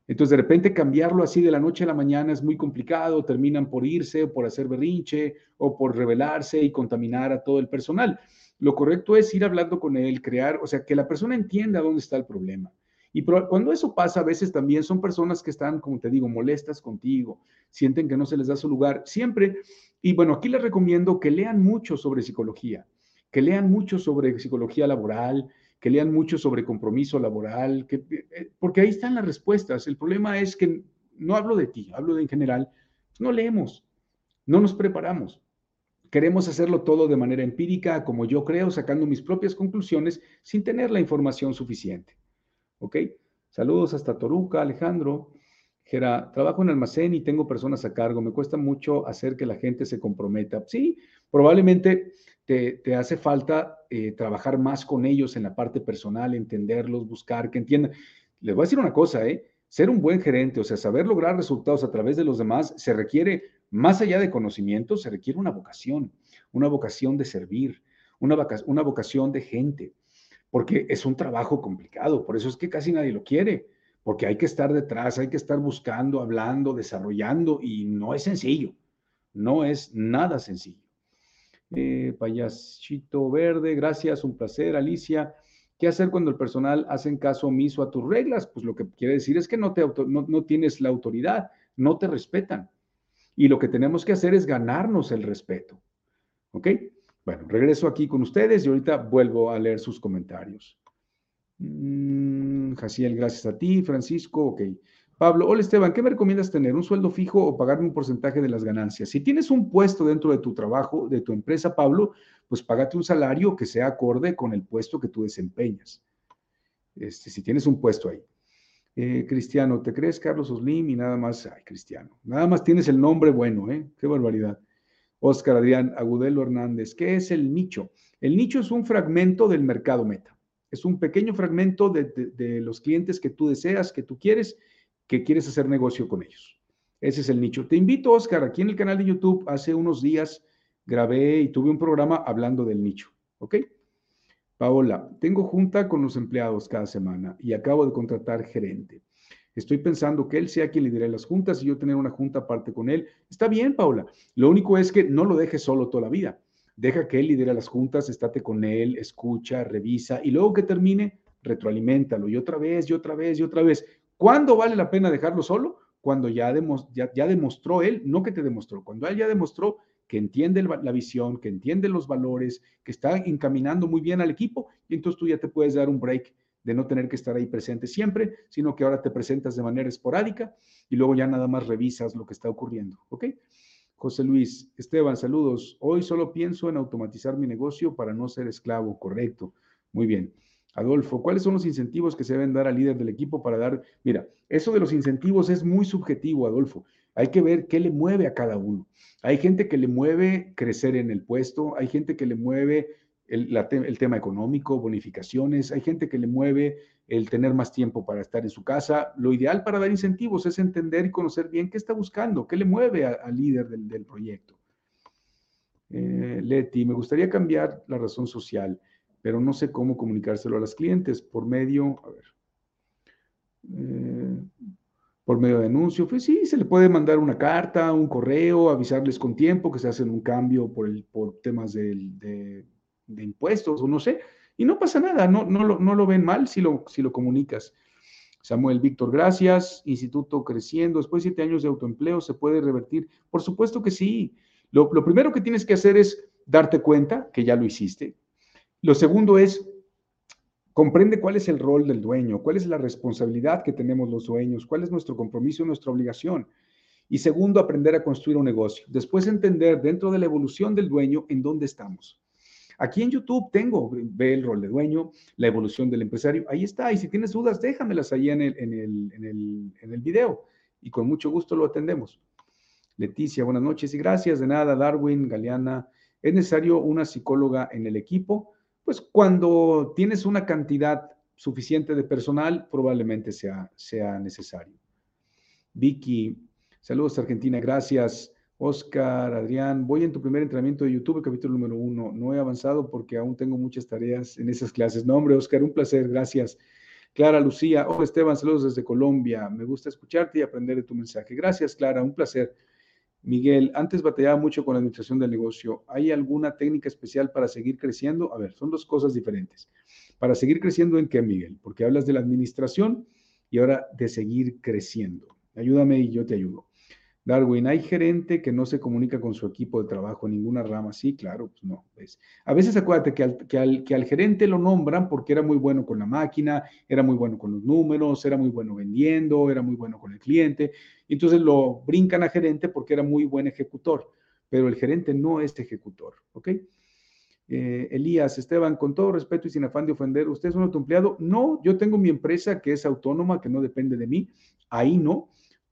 Entonces, de repente cambiarlo así de la noche a la mañana es muy complicado, terminan por irse, por hacer berrinche o por rebelarse y contaminar a todo el personal. Lo correcto es ir hablando con él, crear, o sea, que la persona entienda dónde está el problema. Y cuando eso pasa, a veces también son personas que están, como te digo, molestas contigo, sienten que no se les da su lugar. Siempre, y bueno, aquí les recomiendo que lean mucho sobre psicología, que lean mucho sobre psicología laboral, que lean mucho sobre compromiso laboral, eh, porque ahí están las respuestas. El problema es que no hablo de ti, hablo de en general, no leemos, no nos preparamos. Queremos hacerlo todo de manera empírica, como yo creo, sacando mis propias conclusiones sin tener la información suficiente. ¿ok? Saludos hasta Toruca, Alejandro. Gera, trabajo en almacén y tengo personas a cargo. Me cuesta mucho hacer que la gente se comprometa. Sí, probablemente te, hace falta eh, trabajar más con ellos en la parte personal, entenderlos, buscar que entiendan. Les voy a decir una cosa, ¿eh? Ser un buen gerente, o sea, saber lograr resultados a través de los demás, se requiere, más allá de conocimiento, se requiere una vocación, una vocación de servir, una, una vocación de gente porque es un trabajo complicado, por eso es que casi nadie lo quiere, porque hay que estar detrás, hay que estar buscando, hablando, desarrollando y no es sencillo, no es nada sencillo. Eh, payasito verde, gracias, un placer, Alicia. ¿Qué hacer cuando el personal hacen caso omiso a tus reglas? Pues lo que quiere decir es que no, tienes la autoridad, no te respetan. Y lo que tenemos que hacer es ganarnos el respeto. ¿Ok? Bueno, regreso aquí con ustedes y ahorita vuelvo a leer sus comentarios. Mm, Jaciel, gracias a ti. Francisco, ok. Pablo, hola Esteban, ¿qué me recomiendas tener? ¿Un sueldo fijo o pagarme un porcentaje de las ganancias? Si tienes un puesto dentro de tu trabajo, de tu empresa, Pablo, pues págate un salario que sea acorde con el puesto que tú desempeñas. Este, si tienes un puesto ahí. Eh, Cristiano, ¿te crees Carlos Oslim? Y nada más, ay, Cristiano, nada más tienes el nombre bueno, ¿eh? Qué barbaridad. Oscar Adrián Agudelo Hernández, ¿qué es el nicho? El nicho es un fragmento del mercado meta. Es un pequeño fragmento de, de los clientes que tú deseas, que tú quieres que quieres hacer negocio con ellos. Ese es el nicho. Te invito, Oscar, aquí en el canal de YouTube, hace unos días grabé y tuve un programa hablando del nicho, ¿ok? Paola, tengo junta con los empleados cada semana y acabo de contratar gerente. Estoy pensando que él sea quien lidere las juntas y yo tener una junta aparte con él. Está bien, Paola. Lo único es que no lo dejes solo toda la vida. Deja que él lidere las juntas, estate con él, escucha, revisa y luego que termine, retroalimentalo y otra vez y otra vez y otra vez. ¿Cuándo vale la pena dejarlo solo? Cuando ya, demostró él, no que te demostró, cuando él ya demostró que entiende la visión, que entiende los valores, que está encaminando muy bien al equipo, y entonces tú ya te puedes dar un break de no tener que estar ahí presente siempre, sino que ahora te presentas de manera esporádica y luego ya nada más revisas lo que está ocurriendo, ¿ok? José Luis, Esteban, saludos. Hoy solo pienso en automatizar mi negocio para no ser esclavo, correcto. Muy bien. Adolfo, ¿cuáles son los incentivos que se deben dar al líder del equipo para dar? Mira, eso de los incentivos es muy subjetivo, Adolfo. Hay que ver qué le mueve a cada uno. Hay gente que le mueve crecer en el puesto, hay gente que le mueve el, tema económico, bonificaciones, hay gente que le mueve el tener más tiempo para estar en su casa. Lo ideal para dar incentivos es entender y conocer bien qué está buscando, qué le mueve al líder del, proyecto. Eh, Leti, me gustaría cambiar la razón social pero no sé cómo comunicárselo a los clientes por medio, a ver, eh, por medio de anuncio. Pues sí, se le puede mandar una carta, un correo, avisarles con tiempo que se hacen un cambio por, el, por temas de, impuestos o no sé, y no pasa nada, no, no, lo, no lo ven mal si lo, si lo comunicas. Samuel Víctor, gracias. Instituto creciendo. Después de siete años de autoempleo, ¿se puede revertir? Por supuesto que sí. Lo, lo primero que tienes que hacer es darte cuenta que ya lo hiciste, lo segundo es, comprende cuál es el rol del dueño, cuál es la responsabilidad que tenemos los dueños, cuál es nuestro compromiso, nuestra obligación. Y segundo, aprender a construir un negocio. Después entender dentro de la evolución del dueño en dónde estamos. Aquí en YouTube tengo, ve el rol de dueño, la evolución del empresario, ahí está. Y si tienes dudas, déjamelas ahí en el, en el, en el, en el video y con mucho gusto lo atendemos. Leticia, buenas noches y gracias. De nada, Darwin, Galeana. ¿Es necesario una psicóloga en el equipo? Pues cuando tienes una cantidad suficiente de personal, probablemente sea, sea necesario. Vicky, saludos Argentina, gracias. Oscar, Adrián, voy en tu primer entrenamiento de YouTube, capítulo número uno. No he avanzado porque aún tengo muchas tareas en esas clases. No, hombre, Oscar, un placer, gracias. Clara Lucía, hola Esteban, saludos desde Colombia. Me gusta escucharte y aprender de tu mensaje. Gracias, Clara, un placer. Miguel, antes batallaba mucho con la administración del negocio. ¿Hay alguna técnica especial para seguir creciendo? A ver, son dos cosas diferentes. ¿Para seguir creciendo en qué, Miguel? Porque hablas de la administración y ahora de seguir creciendo. Ayúdame y yo te ayudo. Darwin, ¿hay gerente que no se comunica con su equipo de trabajo en ninguna rama? Sí, claro, pues no. Pues. A veces acuérdate que al, que, al, que al gerente lo nombran porque era muy bueno con la máquina, era muy bueno con los números, era muy bueno vendiendo, era muy bueno con el cliente. Entonces lo brincan a gerente porque era muy buen ejecutor, pero el gerente no es ejecutor, ¿ok? Eh, Elías, Esteban, con todo respeto y sin afán de ofender, ¿usted es un autoempleado? No, yo tengo mi empresa que es autónoma, que no depende de mí. Ahí no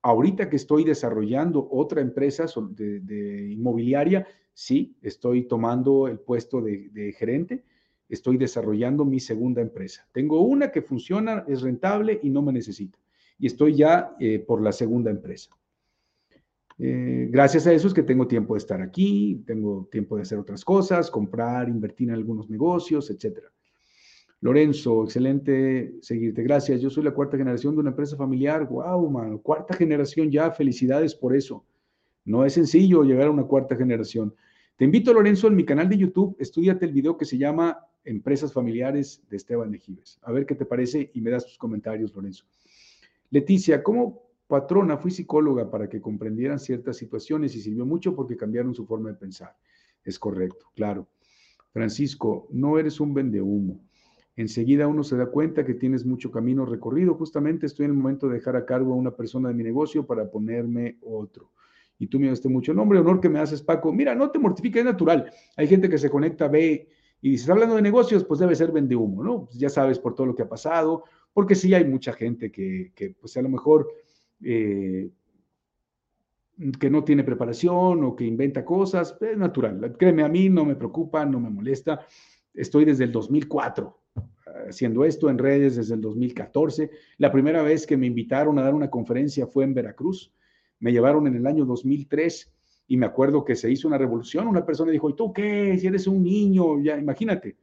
Ahorita que estoy desarrollando otra empresa de, inmobiliaria, sí, estoy tomando el puesto de, gerente, estoy desarrollando mi segunda empresa. Tengo una que funciona, es rentable y no me necesita. Y estoy ya eh, por la segunda empresa. Eh, gracias a eso es que tengo tiempo de estar aquí, tengo tiempo de hacer otras cosas, comprar, invertir en algunos negocios, etcétera. Lorenzo, excelente seguirte. Gracias. Yo soy la cuarta generación de una empresa familiar. Wow, mano. Cuarta generación ya. Felicidades por eso. No es sencillo llegar a una cuarta generación. Te invito, Lorenzo, en mi canal de YouTube, estudiate el video que se llama Empresas Familiares de Esteban Ejives. A ver qué te parece y me das tus comentarios, Lorenzo. Leticia, ¿cómo patrona fui psicóloga para que comprendieran ciertas situaciones y sirvió mucho porque cambiaron su forma de pensar? Es correcto, claro. Francisco, no eres un vendehumo. Enseguida uno se da cuenta que tienes mucho camino recorrido. Justamente estoy en el momento de dejar a cargo a una persona de mi negocio para ponerme otro. Y tú me daste mucho nombre, honor que me haces, Paco. Mira, no te mortifiques, es natural. Hay gente que se conecta, ve y dices, hablando de negocios, pues debe ser vendehumo, ¿no? Pues ya sabes por todo lo que ha pasado, porque sí hay mucha gente que, que pues a lo mejor eh, que no tiene preparación o que inventa cosas, es natural. Créeme, a mí no me preocupa, no me molesta. Estoy desde el 2004 haciendo esto en redes desde el 2014. La primera vez que me invitaron a dar una conferencia fue en Veracruz. Me llevaron en el año 2003 y me acuerdo que se hizo una revolución. Una persona dijo, ¿y tú qué? Si eres un niño, ya imagínate.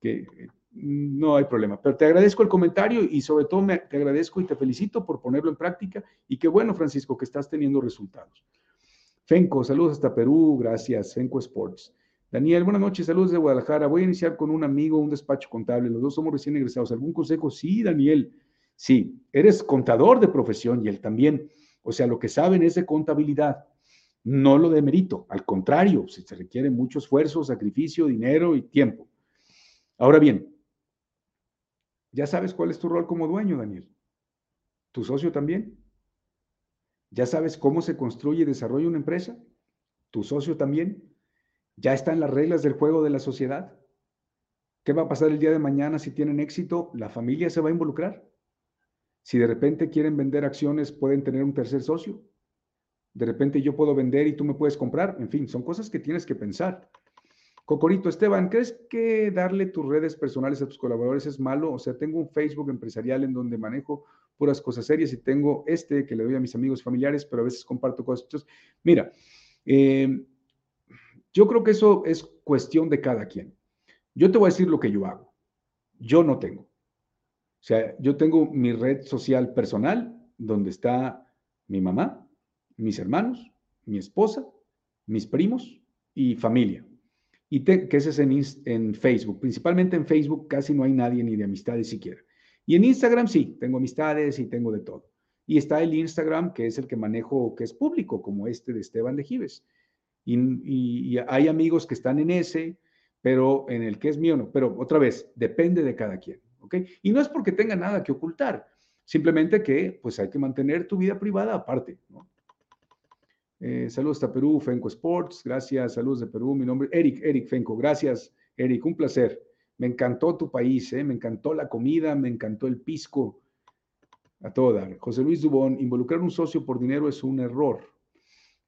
Que no hay problema. Pero te agradezco el comentario y sobre todo te agradezco y te felicito por ponerlo en práctica. Y qué bueno, Francisco, que estás teniendo resultados. Fenco, saludos hasta Perú, gracias. Fenco Sports. Daniel, buenas noches, saludos de Guadalajara. Voy a iniciar con un amigo, un despacho contable. Los dos somos recién egresados. ¿Algún consejo? Sí, Daniel. Sí, eres contador de profesión y él también. O sea, lo que saben es de contabilidad. No lo de mérito. Al contrario, se requiere mucho esfuerzo, sacrificio, dinero y tiempo. Ahora bien, ya sabes cuál es tu rol como dueño, Daniel. ¿Tu socio también? ¿Ya sabes cómo se construye y desarrolla una empresa? ¿Tu socio también? ¿Ya están las reglas del juego de la sociedad? ¿Qué va a pasar el día de mañana si tienen éxito? ¿La familia se va a involucrar? Si de repente quieren vender acciones, pueden tener un tercer socio. De repente yo puedo vender y tú me puedes comprar. En fin, son cosas que tienes que pensar. Cocorito, Esteban, ¿crees que darle tus redes personales a tus colaboradores es malo? O sea, tengo un Facebook empresarial en donde manejo puras cosas serias y tengo este que le doy a mis amigos familiares, pero a veces comparto cosas. mira, eh, yo creo que eso es cuestión de cada quien. Yo te voy a decir lo que yo hago. Yo no tengo. O sea, yo tengo mi red social personal donde está mi mamá, mis hermanos, mi esposa, mis primos y familia y que ese es en, en, Facebook. Principalmente en Facebook casi no hay nadie ni de amistades siquiera. Y en Instagram sí, tengo amistades y tengo de todo. Y está el Instagram, que es el que manejo, que es público, como este de Esteban de Y, hay amigos que están en ese, pero en el que es mío no. Pero otra vez, depende de cada quien. ¿ok? Y no es porque tenga nada que ocultar, simplemente que pues hay que mantener tu vida privada aparte. Eh, saludos a Perú, Fenco Sports, gracias, saludos de Perú, mi nombre es Eric, Eric Fenco, gracias, Eric, un placer. Me encantó tu país, eh, me encantó la comida, me encantó el pisco, a todo dar. José Luis Dubón, involucrar un socio por dinero es un error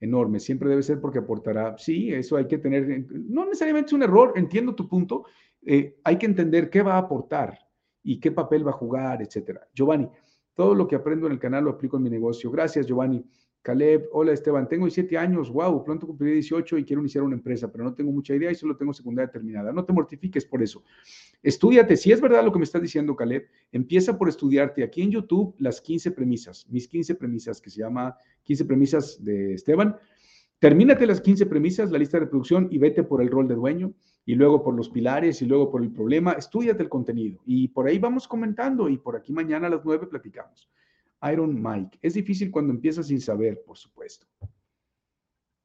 enorme, siempre debe ser porque aportará. Sí, eso hay que tener, no necesariamente es un error, entiendo tu punto, eh, hay que entender qué va a aportar y qué papel va a jugar, etcétera. Giovanni, todo lo que aprendo en el canal lo aplico en mi negocio. Gracias, Giovanni. Caleb, hola Esteban, tengo 17 años, wow, pronto cumpliré 18 y quiero iniciar una empresa, pero no tengo mucha idea y solo tengo secundaria terminada. No te mortifiques por eso. Estudiate, si es verdad lo que me estás diciendo, Caleb, empieza por estudiarte aquí en YouTube las 15 premisas, mis 15 premisas, que se llama 15 premisas de Esteban. Termínate las 15 premisas, la lista de reproducción y vete por el rol de dueño y luego por los pilares y luego por el problema. Estudiate el contenido y por ahí vamos comentando y por aquí mañana a las 9 platicamos. Iron Mike. Es difícil cuando empiezas sin saber, por supuesto.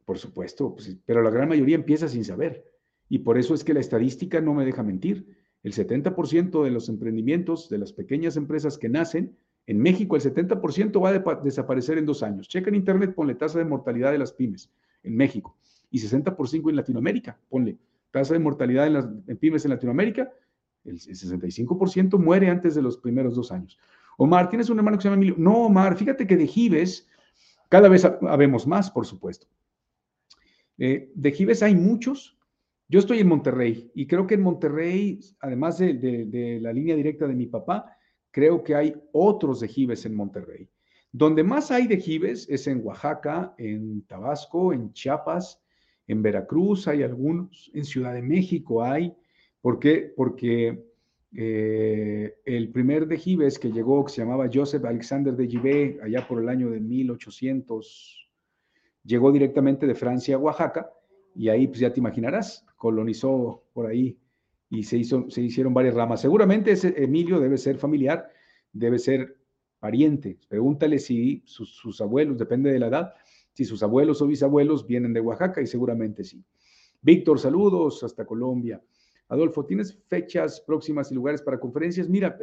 Por supuesto, pues, pero la gran mayoría empieza sin saber. Y por eso es que la estadística no me deja mentir. El 70% de los emprendimientos, de las pequeñas empresas que nacen, en México el 70% va a desaparecer en dos años. Checa en internet, ponle tasa de mortalidad de las pymes en México y 60% en Latinoamérica. Ponle tasa de mortalidad en las pymes en Latinoamérica, el 65% muere antes de los primeros dos años. Omar, ¿tienes un hermano que se llama Emilio? No, Omar, fíjate que de Gives cada vez habemos más, por supuesto. Eh, de Gives hay muchos. Yo estoy en Monterrey y creo que en Monterrey, además de, la línea directa de mi papá, creo que hay otros de Gives en Monterrey. Donde más hay de Gives es en Oaxaca, en Tabasco, en Chiapas, en Veracruz hay algunos, en Ciudad de México hay. ¿Por qué? Porque eh, el primer de Gives que llegó, que se llamaba Joseph Alexander de Givet, allá por el año de 1800, llegó directamente de Francia a Oaxaca y ahí pues ya te imaginarás, colonizó por ahí y se, hizo, se hicieron varias ramas. Seguramente ese Emilio debe ser familiar, debe ser pariente. Pregúntale si sus, sus abuelos, depende de la edad, si sus abuelos o bisabuelos vienen de Oaxaca y seguramente sí. Víctor, saludos hasta Colombia. Adolfo, ¿tienes fechas próximas y lugares para conferencias? Mira,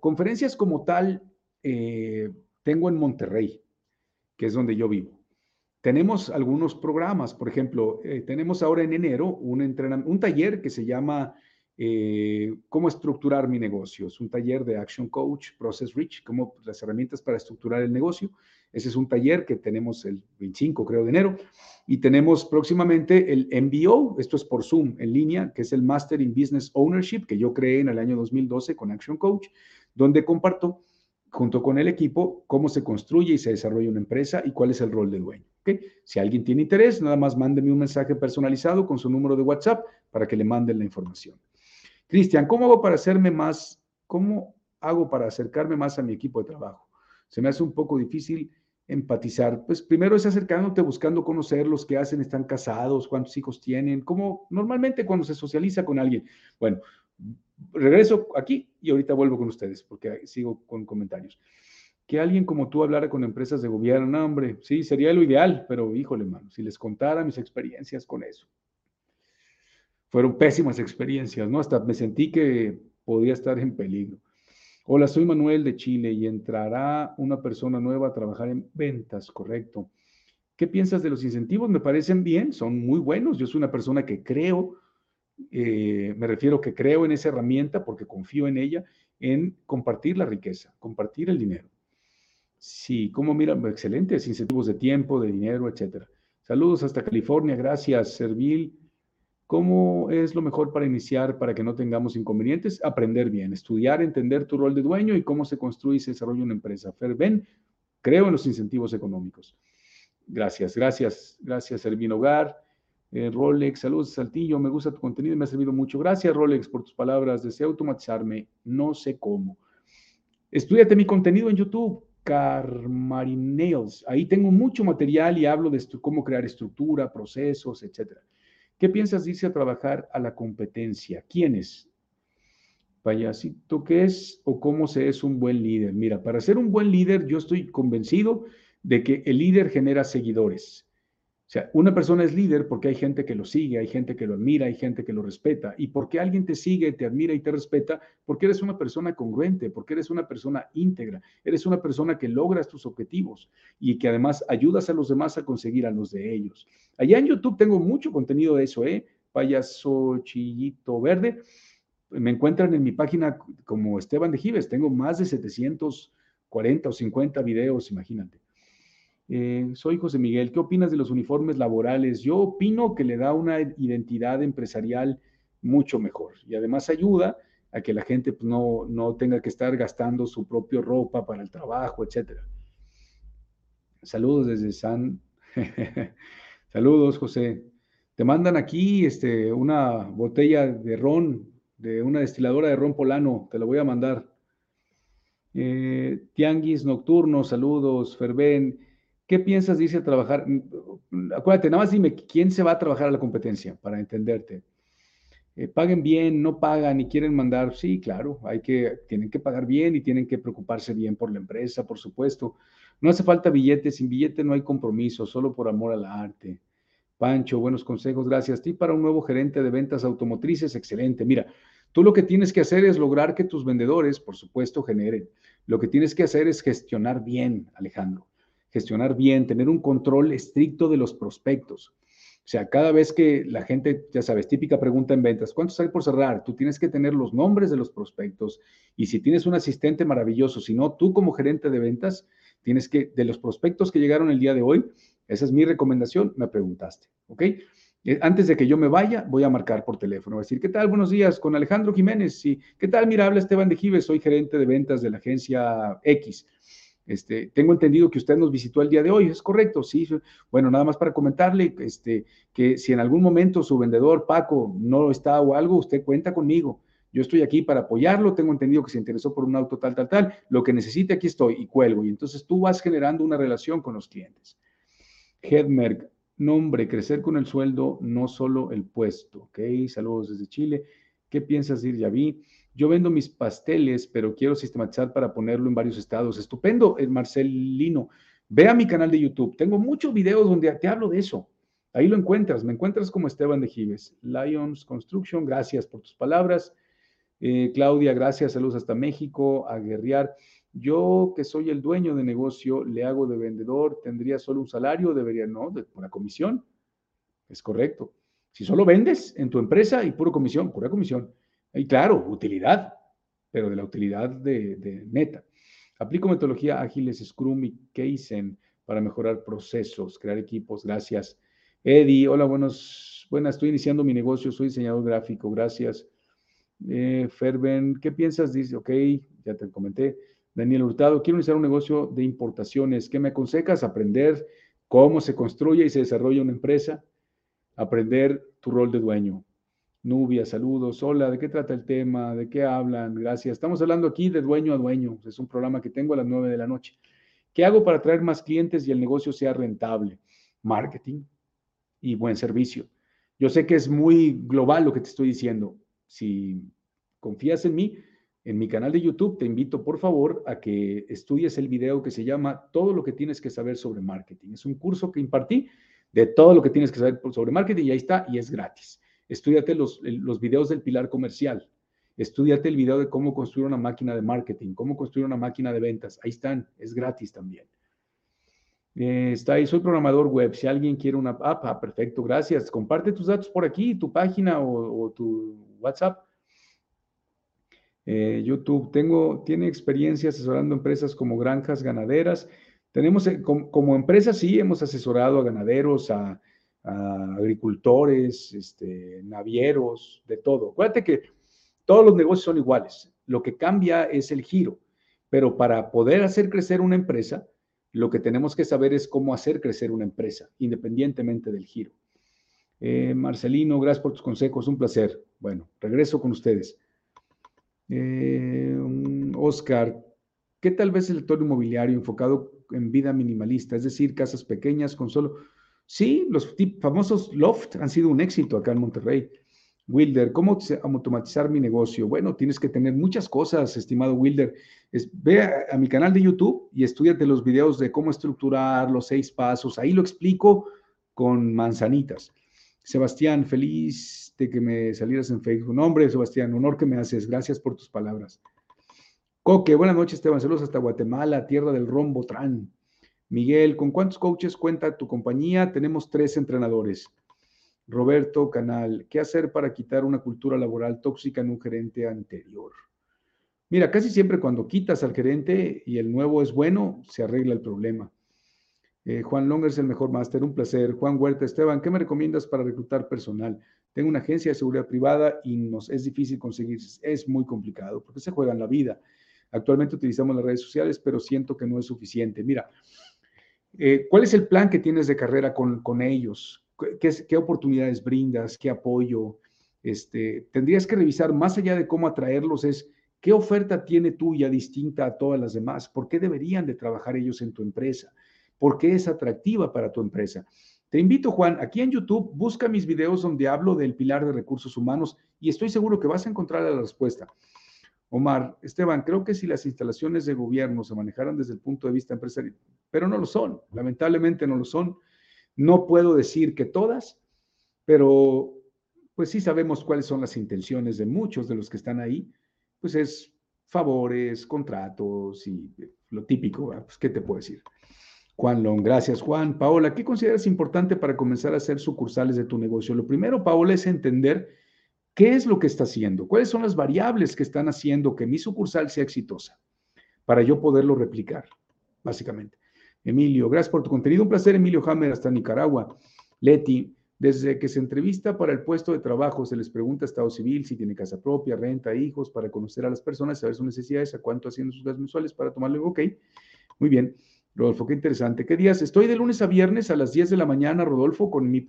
conferencias como tal eh, tengo en Monterrey, que es donde yo vivo. Tenemos algunos programas, por ejemplo, eh, tenemos ahora en enero un, un taller que se llama eh, Cómo estructurar mi negocio. Es un taller de Action Coach, Process Rich, como las herramientas para estructurar el negocio. Ese es un taller que tenemos el 25, creo, de enero. Y tenemos próximamente el MBO, esto es por Zoom en línea, que es el Master in Business Ownership que yo creé en el año 2012 con Action Coach, donde comparto junto con el equipo cómo se construye y se desarrolla una empresa y cuál es el rol del dueño. ¿okay? Si alguien tiene interés, nada más mándeme un mensaje personalizado con su número de WhatsApp para que le manden la información. Cristian, ¿cómo hago para hacerme más, cómo hago para acercarme más a mi equipo de trabajo? Se me hace un poco difícil empatizar? Pues primero es acercándote, buscando conocer los que hacen, están casados, cuántos hijos tienen, como normalmente cuando se socializa con alguien. Bueno, regreso aquí y ahorita vuelvo con ustedes porque sigo con comentarios. Que alguien como tú hablara con empresas de gobierno, hombre, sí, sería lo ideal, pero híjole, mano, si les contara mis experiencias con eso. Fueron pésimas experiencias, ¿no? Hasta me sentí que podía estar en peligro. Hola, soy Manuel de Chile y entrará una persona nueva a trabajar en ventas, correcto. ¿Qué piensas de los incentivos? Me parecen bien, son muy buenos. Yo soy una persona que creo, eh, me refiero que creo en esa herramienta porque confío en ella, en compartir la riqueza, compartir el dinero. Sí, como mira, excelentes incentivos de tiempo, de dinero, etcétera. Saludos hasta California, gracias, Servil. ¿Cómo es lo mejor para iniciar para que no tengamos inconvenientes? Aprender bien, estudiar, entender tu rol de dueño y cómo se construye y se desarrolla una empresa. Ferben, creo en los incentivos económicos. Gracias, gracias, gracias, Hermino Hogar. Eh, Rolex, saludos, Saltillo, me gusta tu contenido me ha servido mucho. Gracias, Rolex, por tus palabras. Deseo automatizarme, no sé cómo. Estudiate mi contenido en YouTube, Carmarinails. Ahí tengo mucho material y hablo de cómo crear estructura, procesos, etcétera. ¿Qué piensas dice a trabajar a la competencia? ¿Quiénes? Payasito, ¿qué es o cómo se es un buen líder? Mira, para ser un buen líder yo estoy convencido de que el líder genera seguidores. O sea, una persona es líder porque hay gente que lo sigue, hay gente que lo admira, hay gente que lo respeta. Y porque alguien te sigue, te admira y te respeta, porque eres una persona congruente, porque eres una persona íntegra, eres una persona que logras tus objetivos y que además ayudas a los demás a conseguir a los de ellos. Allá en YouTube tengo mucho contenido de eso, ¿eh? Payaso Chillito Verde. Me encuentran en mi página como Esteban de Gives. Tengo más de 740 o 50 videos, imagínate. Eh, soy José Miguel, ¿qué opinas de los uniformes laborales? Yo opino que le da una identidad empresarial mucho mejor y además ayuda a que la gente pues, no, no tenga que estar gastando su propia ropa para el trabajo, etc. Saludos desde San... Saludos, José. Te mandan aquí este, una botella de ron, de una destiladora de ron polano, te la voy a mandar. Eh, tianguis nocturno, saludos, Ferben. ¿Qué piensas, dice, trabajar? Mm, acuérdate, nada más dime, ¿quién se va a trabajar a la competencia para entenderte? Eh, paguen bien, no pagan y quieren mandar, sí, claro, hay que, tienen que pagar bien y tienen que preocuparse bien por la empresa, por supuesto. No hace falta billete, sin billete no hay compromiso, solo por amor al arte. Pancho, buenos consejos, gracias. Ti para un nuevo gerente de ventas automotrices, excelente. Mira, tú lo que tienes que hacer es lograr que tus vendedores, por supuesto, generen. Lo que tienes que hacer es gestionar bien, Alejandro gestionar bien, tener un control estricto de los prospectos. O sea, cada vez que la gente, ya sabes, típica pregunta en ventas, ¿cuántos hay por cerrar? Tú tienes que tener los nombres de los prospectos y si tienes un asistente maravilloso, si no, tú como gerente de ventas, tienes que, de los prospectos que llegaron el día de hoy, esa es mi recomendación, me preguntaste, ¿ok? Eh, antes de que yo me vaya, voy a marcar por teléfono, voy a decir, ¿qué tal? Buenos días, con Alejandro Jiménez. Sí, ¿qué tal? Mira, habla Esteban de soy gerente de ventas de la agencia X. Este, tengo entendido que usted nos visitó el día de hoy, ¿es correcto? Sí. Bueno, nada más para comentarle este, que si en algún momento su vendedor, Paco, no está o algo, usted cuenta conmigo. Yo estoy aquí para apoyarlo, tengo entendido que se interesó por un auto tal, tal, tal, lo que necesite aquí estoy y cuelgo. Y entonces tú vas generando una relación con los clientes. Hedmerg, Nombre, crecer con el sueldo, no solo el puesto. Ok, saludos desde Chile. ¿Qué piensas decir, Yaví? Yo vendo mis pasteles, pero quiero sistematizar para ponerlo en varios estados. Estupendo, el Marcelino. Ve a mi canal de YouTube. Tengo muchos videos donde te hablo de eso. Ahí lo encuentras. Me encuentras como Esteban de Gives. Lions Construction, gracias por tus palabras. Eh, Claudia, gracias. Saludos hasta México. A. Yo, que soy el dueño de negocio, le hago de vendedor, ¿tendría solo un salario? Debería, no, de pura comisión. Es correcto. Si solo vendes en tu empresa y puro comisión, pura comisión. Y claro, utilidad, pero de la utilidad de, de neta. Aplico metodología ágiles, Scrum y Kaizen para mejorar procesos, crear equipos. Gracias. Eddie, hola, buenos, buenas, estoy iniciando mi negocio, soy diseñador gráfico, gracias. Eh, Ferben, ¿qué piensas? Dice, ok, ya te comenté. Daniel Hurtado, quiero iniciar un negocio de importaciones. ¿Qué me aconsejas? Aprender cómo se construye y se desarrolla una empresa, aprender tu rol de dueño. Nubia, saludos. Hola, ¿de qué trata el tema? ¿De qué hablan? Gracias. Estamos hablando aquí de dueño a dueño. Es un programa que tengo a las nueve de la noche. ¿Qué hago para atraer más clientes y el negocio sea rentable? Marketing y buen servicio. Yo sé que es muy global lo que te estoy diciendo. Si confías en mí, en mi canal de YouTube te invito por favor a que estudies el video que se llama Todo lo que tienes que saber sobre marketing. Es un curso que impartí de todo lo que tienes que saber sobre marketing y ahí está y es gratis. Estudiate los, los videos del pilar comercial. Estudiate el video de cómo construir una máquina de marketing, cómo construir una máquina de ventas. Ahí están, es gratis también. Eh, está ahí, soy programador web. Si alguien quiere una app, ah, perfecto, gracias. Comparte tus datos por aquí, tu página o tu WhatsApp eh, YouTube. Tengo, tiene experiencia asesorando empresas como granjas ganaderas. Tenemos, eh, como, empresa, sí, hemos asesorado a ganaderos, a, agricultores, este, navieros, de todo. Acuérdate que todos los negocios son iguales. Lo que cambia es el giro. Pero para poder hacer crecer una empresa, lo que tenemos que saber es cómo hacer crecer una empresa, independientemente del giro. Eh, Marcelino, gracias por tus consejos, un placer. Bueno, regreso con ustedes. Eh, Oscar, ¿qué tal vez el sector inmobiliario enfocado en vida minimalista? Es decir, casas pequeñas con solo... Sí, los famosos loft han sido un éxito acá en Monterrey. Wilder, ¿cómo automatizar mi negocio? Bueno, tienes que tener muchas cosas, estimado Wilder. ve a, mi canal de YouTube y estudiate los videos de cómo estructurar los seis pasos. Ahí lo explico con manzanitas. Sebastián, feliz de que me salieras en Facebook. No, hombre, Sebastián, honor que me haces. Gracias por tus palabras. Coque, buenas noches, Esteban. Saludos hasta Guatemala, tierra del rombo tran. Miguel, ¿con cuántos coaches cuenta tu compañía? Tenemos tres entrenadores. Roberto Canal, ¿qué hacer para quitar una cultura laboral tóxica en un gerente anterior? Mira, casi siempre cuando quitas al gerente y el nuevo es bueno, se arregla el problema. Eh, Juan Longer es el mejor máster, un placer. Juan Huerta, Esteban, ¿qué me recomiendas para reclutar personal? Tengo una agencia de seguridad privada y nos es difícil conseguir, es muy complicado porque se juega en la vida. Actualmente utilizamos las redes sociales, pero siento que no es suficiente. Mira, eh, ¿cuál es el plan que tienes de carrera con, con ellos? ¿Qué, ¿Qué, oportunidades brindas? ¿Qué apoyo? Este, tendrías que revisar más allá de cómo atraerlos, es qué oferta tiene tuya distinta a todas las demás. ¿Por qué deberían de trabajar ellos en tu empresa? ¿Por qué es atractiva para tu empresa? Te invito, Juan, aquí en YouTube, busca mis videos donde hablo del pilar de recursos humanos y estoy seguro que vas a encontrar la respuesta. Omar, Esteban, creo que si las instalaciones de gobierno se manejaran desde el punto de vista empresarial, pero no lo son, lamentablemente no lo son. No puedo decir que todas, pero pues sí sabemos cuáles son las intenciones de muchos de los que están ahí, pues es favores, contratos y lo típico, pues qué te puedo decir. Juan Long, gracias Juan. Paola, ¿qué consideras importante para comenzar a hacer sucursales de tu negocio? Lo primero, Paola, es entender qué es lo que está haciendo, cuáles son las variables que están haciendo que mi sucursal sea exitosa, para yo poderlo replicar, básicamente. Emilio, gracias por tu contenido. Un placer, Emilio Hammer, hasta Nicaragua. Leti, desde que se entrevista para el puesto de trabajo, se les pregunta estado civil, si tiene casa propia, renta, hijos, para conocer a las personas, saber sus necesidades, a cuánto haciendo sus gastos mensuales para tomarle, ok, muy bien. Rodolfo, qué interesante. ¿Qué días? Estoy de lunes a viernes a las 10 de la mañana, Rodolfo, con mi,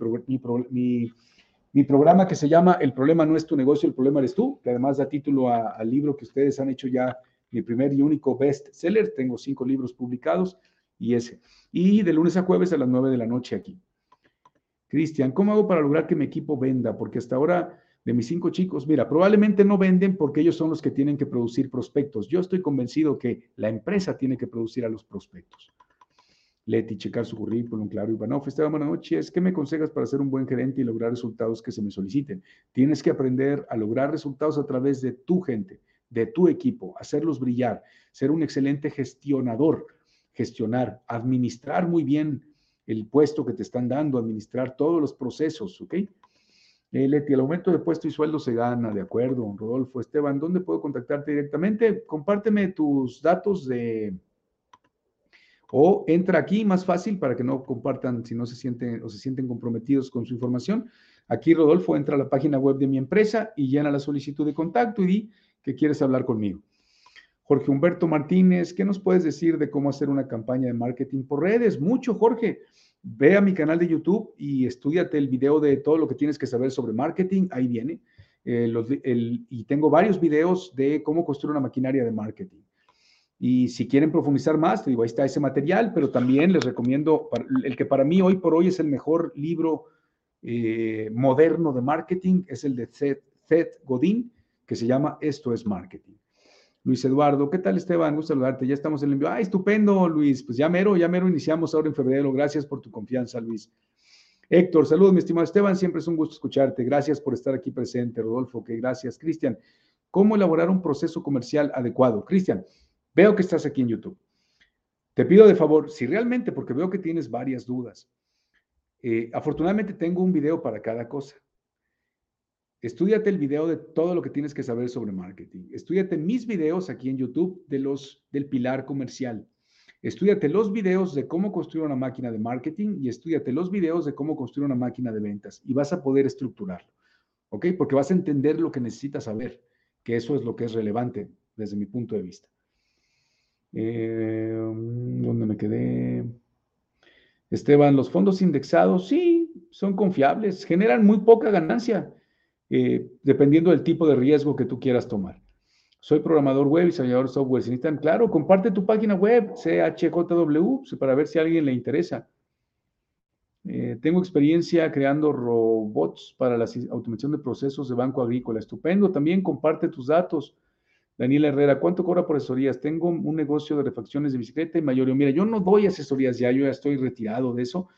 mi, programa que se llama El problema no es tu negocio, el problema eres tú, que además da título al libro que ustedes han hecho ya, mi primer y único best seller. Tengo cinco libros publicados y ese. Y de lunes a jueves a las 9 de la noche aquí. Cristian, ¿cómo hago para lograr que mi equipo venda? Porque hasta ahora de mis cinco chicos, mira, probablemente no venden porque ellos son los que tienen que producir prospectos. Yo estoy convencido que la empresa tiene que producir a los prospectos. Leti, checar su currículum, claro. Ivanov, Esteban, buenas noches. ¿Qué me aconsejas para ser un buen gerente y lograr resultados que se me soliciten? Tienes que aprender a lograr resultados a través de tu gente, de tu equipo, hacerlos brillar, ser un excelente gestionador, gestionar, administrar muy bien el puesto que te están dando, administrar todos los procesos, ¿ok? Eh, Leti, el aumento de puesto y sueldo se gana, de acuerdo. Rodolfo, Esteban, ¿dónde puedo contactarte directamente? Compárteme tus datos de... O entra aquí, más fácil, para que no compartan si no se sienten o se sienten comprometidos con su información. Aquí, Rodolfo, entra a la página web de mi empresa y llena la solicitud de contacto y di que quieres hablar conmigo. Jorge Humberto Martínez, ¿qué nos puedes decir de cómo hacer una campaña de marketing por redes? Mucho, Jorge ve a mi canal de YouTube y estudiate el video de todo lo que tienes que saber sobre marketing, ahí viene. Eh, y tengo varios videos de cómo construir una maquinaria de marketing. Y si quieren profundizar más, te digo, ahí está ese material, pero también les recomiendo el que para mí hoy por hoy es el mejor libro eh, moderno de marketing, es el de Seth Godin, que se llama Esto es Marketing. Luis Eduardo, ¿qué tal Esteban? Gusto saludarte. Ya estamos en el envío. Ah, estupendo, Luis. Pues ya mero, ya mero iniciamos ahora en febrero. Gracias por tu confianza, Luis. Héctor, saludos, mi estimado Esteban. Siempre es un gusto escucharte. Gracias por estar aquí presente. Rodolfo, que gracias. Cristian, ¿cómo elaborar un proceso comercial adecuado? Cristian, veo que estás aquí en YouTube. Te pido de favor, si realmente, porque veo que tienes varias dudas. Eh, afortunadamente tengo un video para cada cosa. Estudiate el video de todo lo que tienes que saber sobre marketing. Estudiate mis videos aquí en YouTube de los, del pilar comercial. Estudiate los videos de cómo construir una máquina de marketing y estudiate los videos de cómo construir una máquina de ventas y vas a poder estructurarlo. ¿Ok? Porque vas a entender lo que necesitas saber, que eso es lo que es relevante desde mi punto de vista. Eh, ¿Dónde me quedé? Esteban, los fondos indexados, sí, son confiables, generan muy poca ganancia eh, dependiendo del tipo de riesgo que tú quieras tomar. Soy programador web y desarrollador de software. Si necesitan, claro, comparte tu página web, CHJW, para ver si a alguien le interesa. Eh, tengo experiencia creando robots para la automatización de procesos de banco agrícola. Estupendo. También comparte tus datos. Daniel Herrera, ¿cuánto cobra por asesorías? Tengo un negocio de refacciones de bicicleta y mayoría. Mira, yo no doy asesorías ya, yo ya estoy retirado de eso,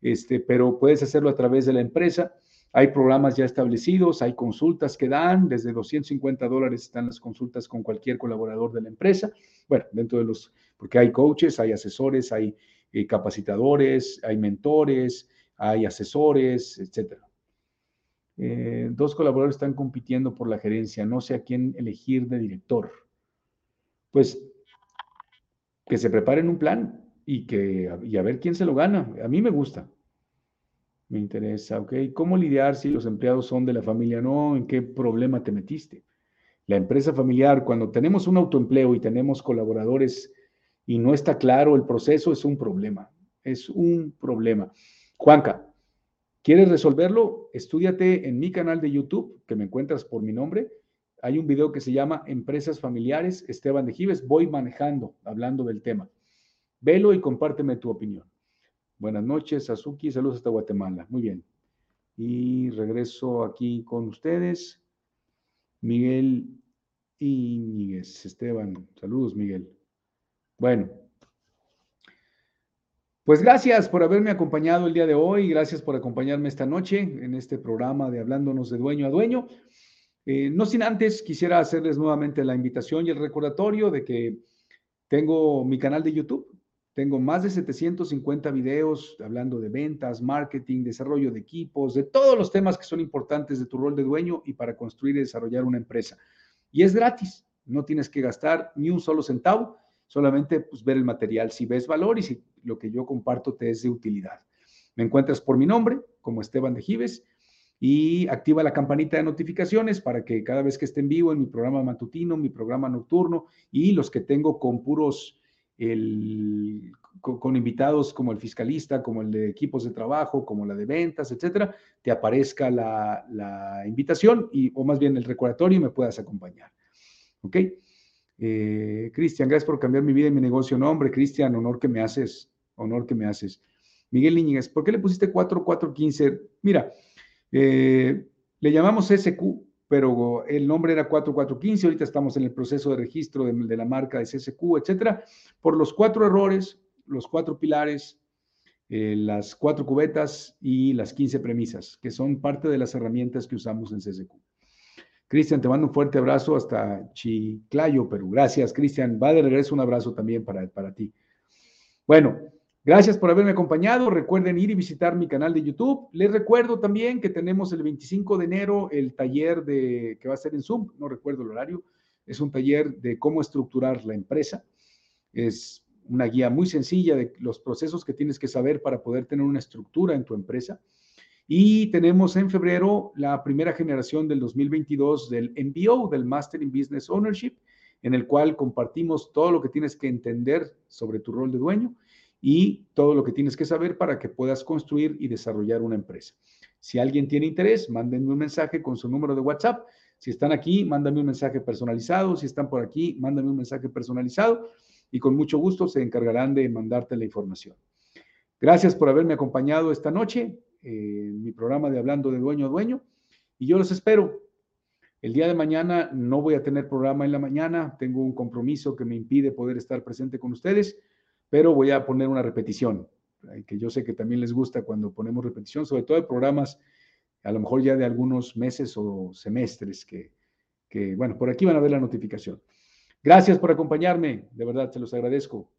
este, pero puedes hacerlo a través de la empresa. Hay programas ya establecidos, hay consultas que dan, desde 250 dólares están las consultas con cualquier colaborador de la empresa. Bueno, dentro de los, porque hay coaches, hay asesores, hay eh, capacitadores, hay mentores, hay asesores, etc. Eh, dos colaboradores están compitiendo por la gerencia, no sé a quién elegir de director. Pues que se preparen un plan y, que, y a ver quién se lo gana. A mí me gusta. Me interesa, ¿ok? ¿Cómo lidiar si los empleados son de la familia? No, ¿en qué problema te metiste? La empresa familiar, cuando tenemos un autoempleo y tenemos colaboradores y no está claro el proceso, es un problema. Es un problema. Juanca, ¿quieres resolverlo? Estúdiate en mi canal de YouTube, que me encuentras por mi nombre. Hay un video que se llama Empresas Familiares, Esteban de Gives. Voy manejando, hablando del tema. Velo y compárteme tu opinión. Buenas noches, Azuki. Saludos hasta Guatemala. Muy bien. Y regreso aquí con ustedes. Miguel Íñiguez, Esteban. Saludos, Miguel. Bueno. Pues gracias por haberme acompañado el día de hoy. Gracias por acompañarme esta noche en este programa de Hablándonos de Dueño a Dueño. Eh, no sin antes, quisiera hacerles nuevamente la invitación y el recordatorio de que tengo mi canal de YouTube, tengo más de 750 videos hablando de ventas, marketing, desarrollo de equipos, de todos los temas que son importantes de tu rol de dueño y para construir y desarrollar una empresa. Y es gratis, no tienes que gastar ni un solo centavo, solamente pues, ver el material si ves valor y si lo que yo comparto te es de utilidad. Me encuentras por mi nombre, como Esteban de Gives, y activa la campanita de notificaciones para que cada vez que esté en vivo en mi programa matutino, mi programa nocturno y los que tengo con puros el, con, invitados como el fiscalista, como el de equipos de trabajo, como la de ventas, etcétera, te aparezca la, invitación y, o más bien el recordatorio y me puedas acompañar. ¿Ok? Eh, Cristian, gracias por cambiar mi vida y mi negocio. No, hombre, Cristian, honor que me haces, honor que me haces. Miguel Niñez, ¿por qué le pusiste 4415? Mira, eh, le llamamos SQ, pero el nombre era 4415, ahorita estamos en el proceso de registro de, la marca de CSQ, etcétera, por los cuatro errores, los cuatro pilares, eh, las cuatro cubetas y las 15 premisas, que son parte de las herramientas que usamos en CSQ. Cristian, te mando un fuerte abrazo hasta Chiclayo, Perú. Gracias, Cristian. Va de regreso un abrazo también para, para ti. Bueno, Gracias por haberme acompañado. Recuerden ir y visitar mi canal de YouTube. Les recuerdo también que tenemos el 25 de enero el taller de que va a ser en Zoom, no recuerdo el horario. Es un taller de cómo estructurar la empresa. Es una guía muy sencilla de los procesos que tienes que saber para poder tener una estructura en tu empresa. Y tenemos en febrero la primera generación del 2022 del MBO, del Master in Business Ownership, en el cual compartimos todo lo que tienes que entender sobre tu rol de dueño y todo lo que tienes que saber para que puedas construir y desarrollar una empresa. Si alguien tiene interés, mándenme un mensaje con su número de WhatsApp. Si están aquí, mándame un mensaje personalizado. Si están por aquí, mándame un mensaje personalizado y con mucho gusto se encargarán de mandarte la información. Gracias por haberme acompañado esta noche mi programa de Hablando de Dueño a Dueño y yo los espero. El día de mañana no voy a tener programa en la mañana, tengo un compromiso que me impide poder estar presente con ustedes pero voy a poner una repetición, eh, que yo sé que también les gusta cuando ponemos repetición, sobre todo de programas, a lo mejor ya de algunos meses o semestres, que, que bueno, por aquí van a ver la notificación. Gracias por acompañarme, de verdad, se los agradezco.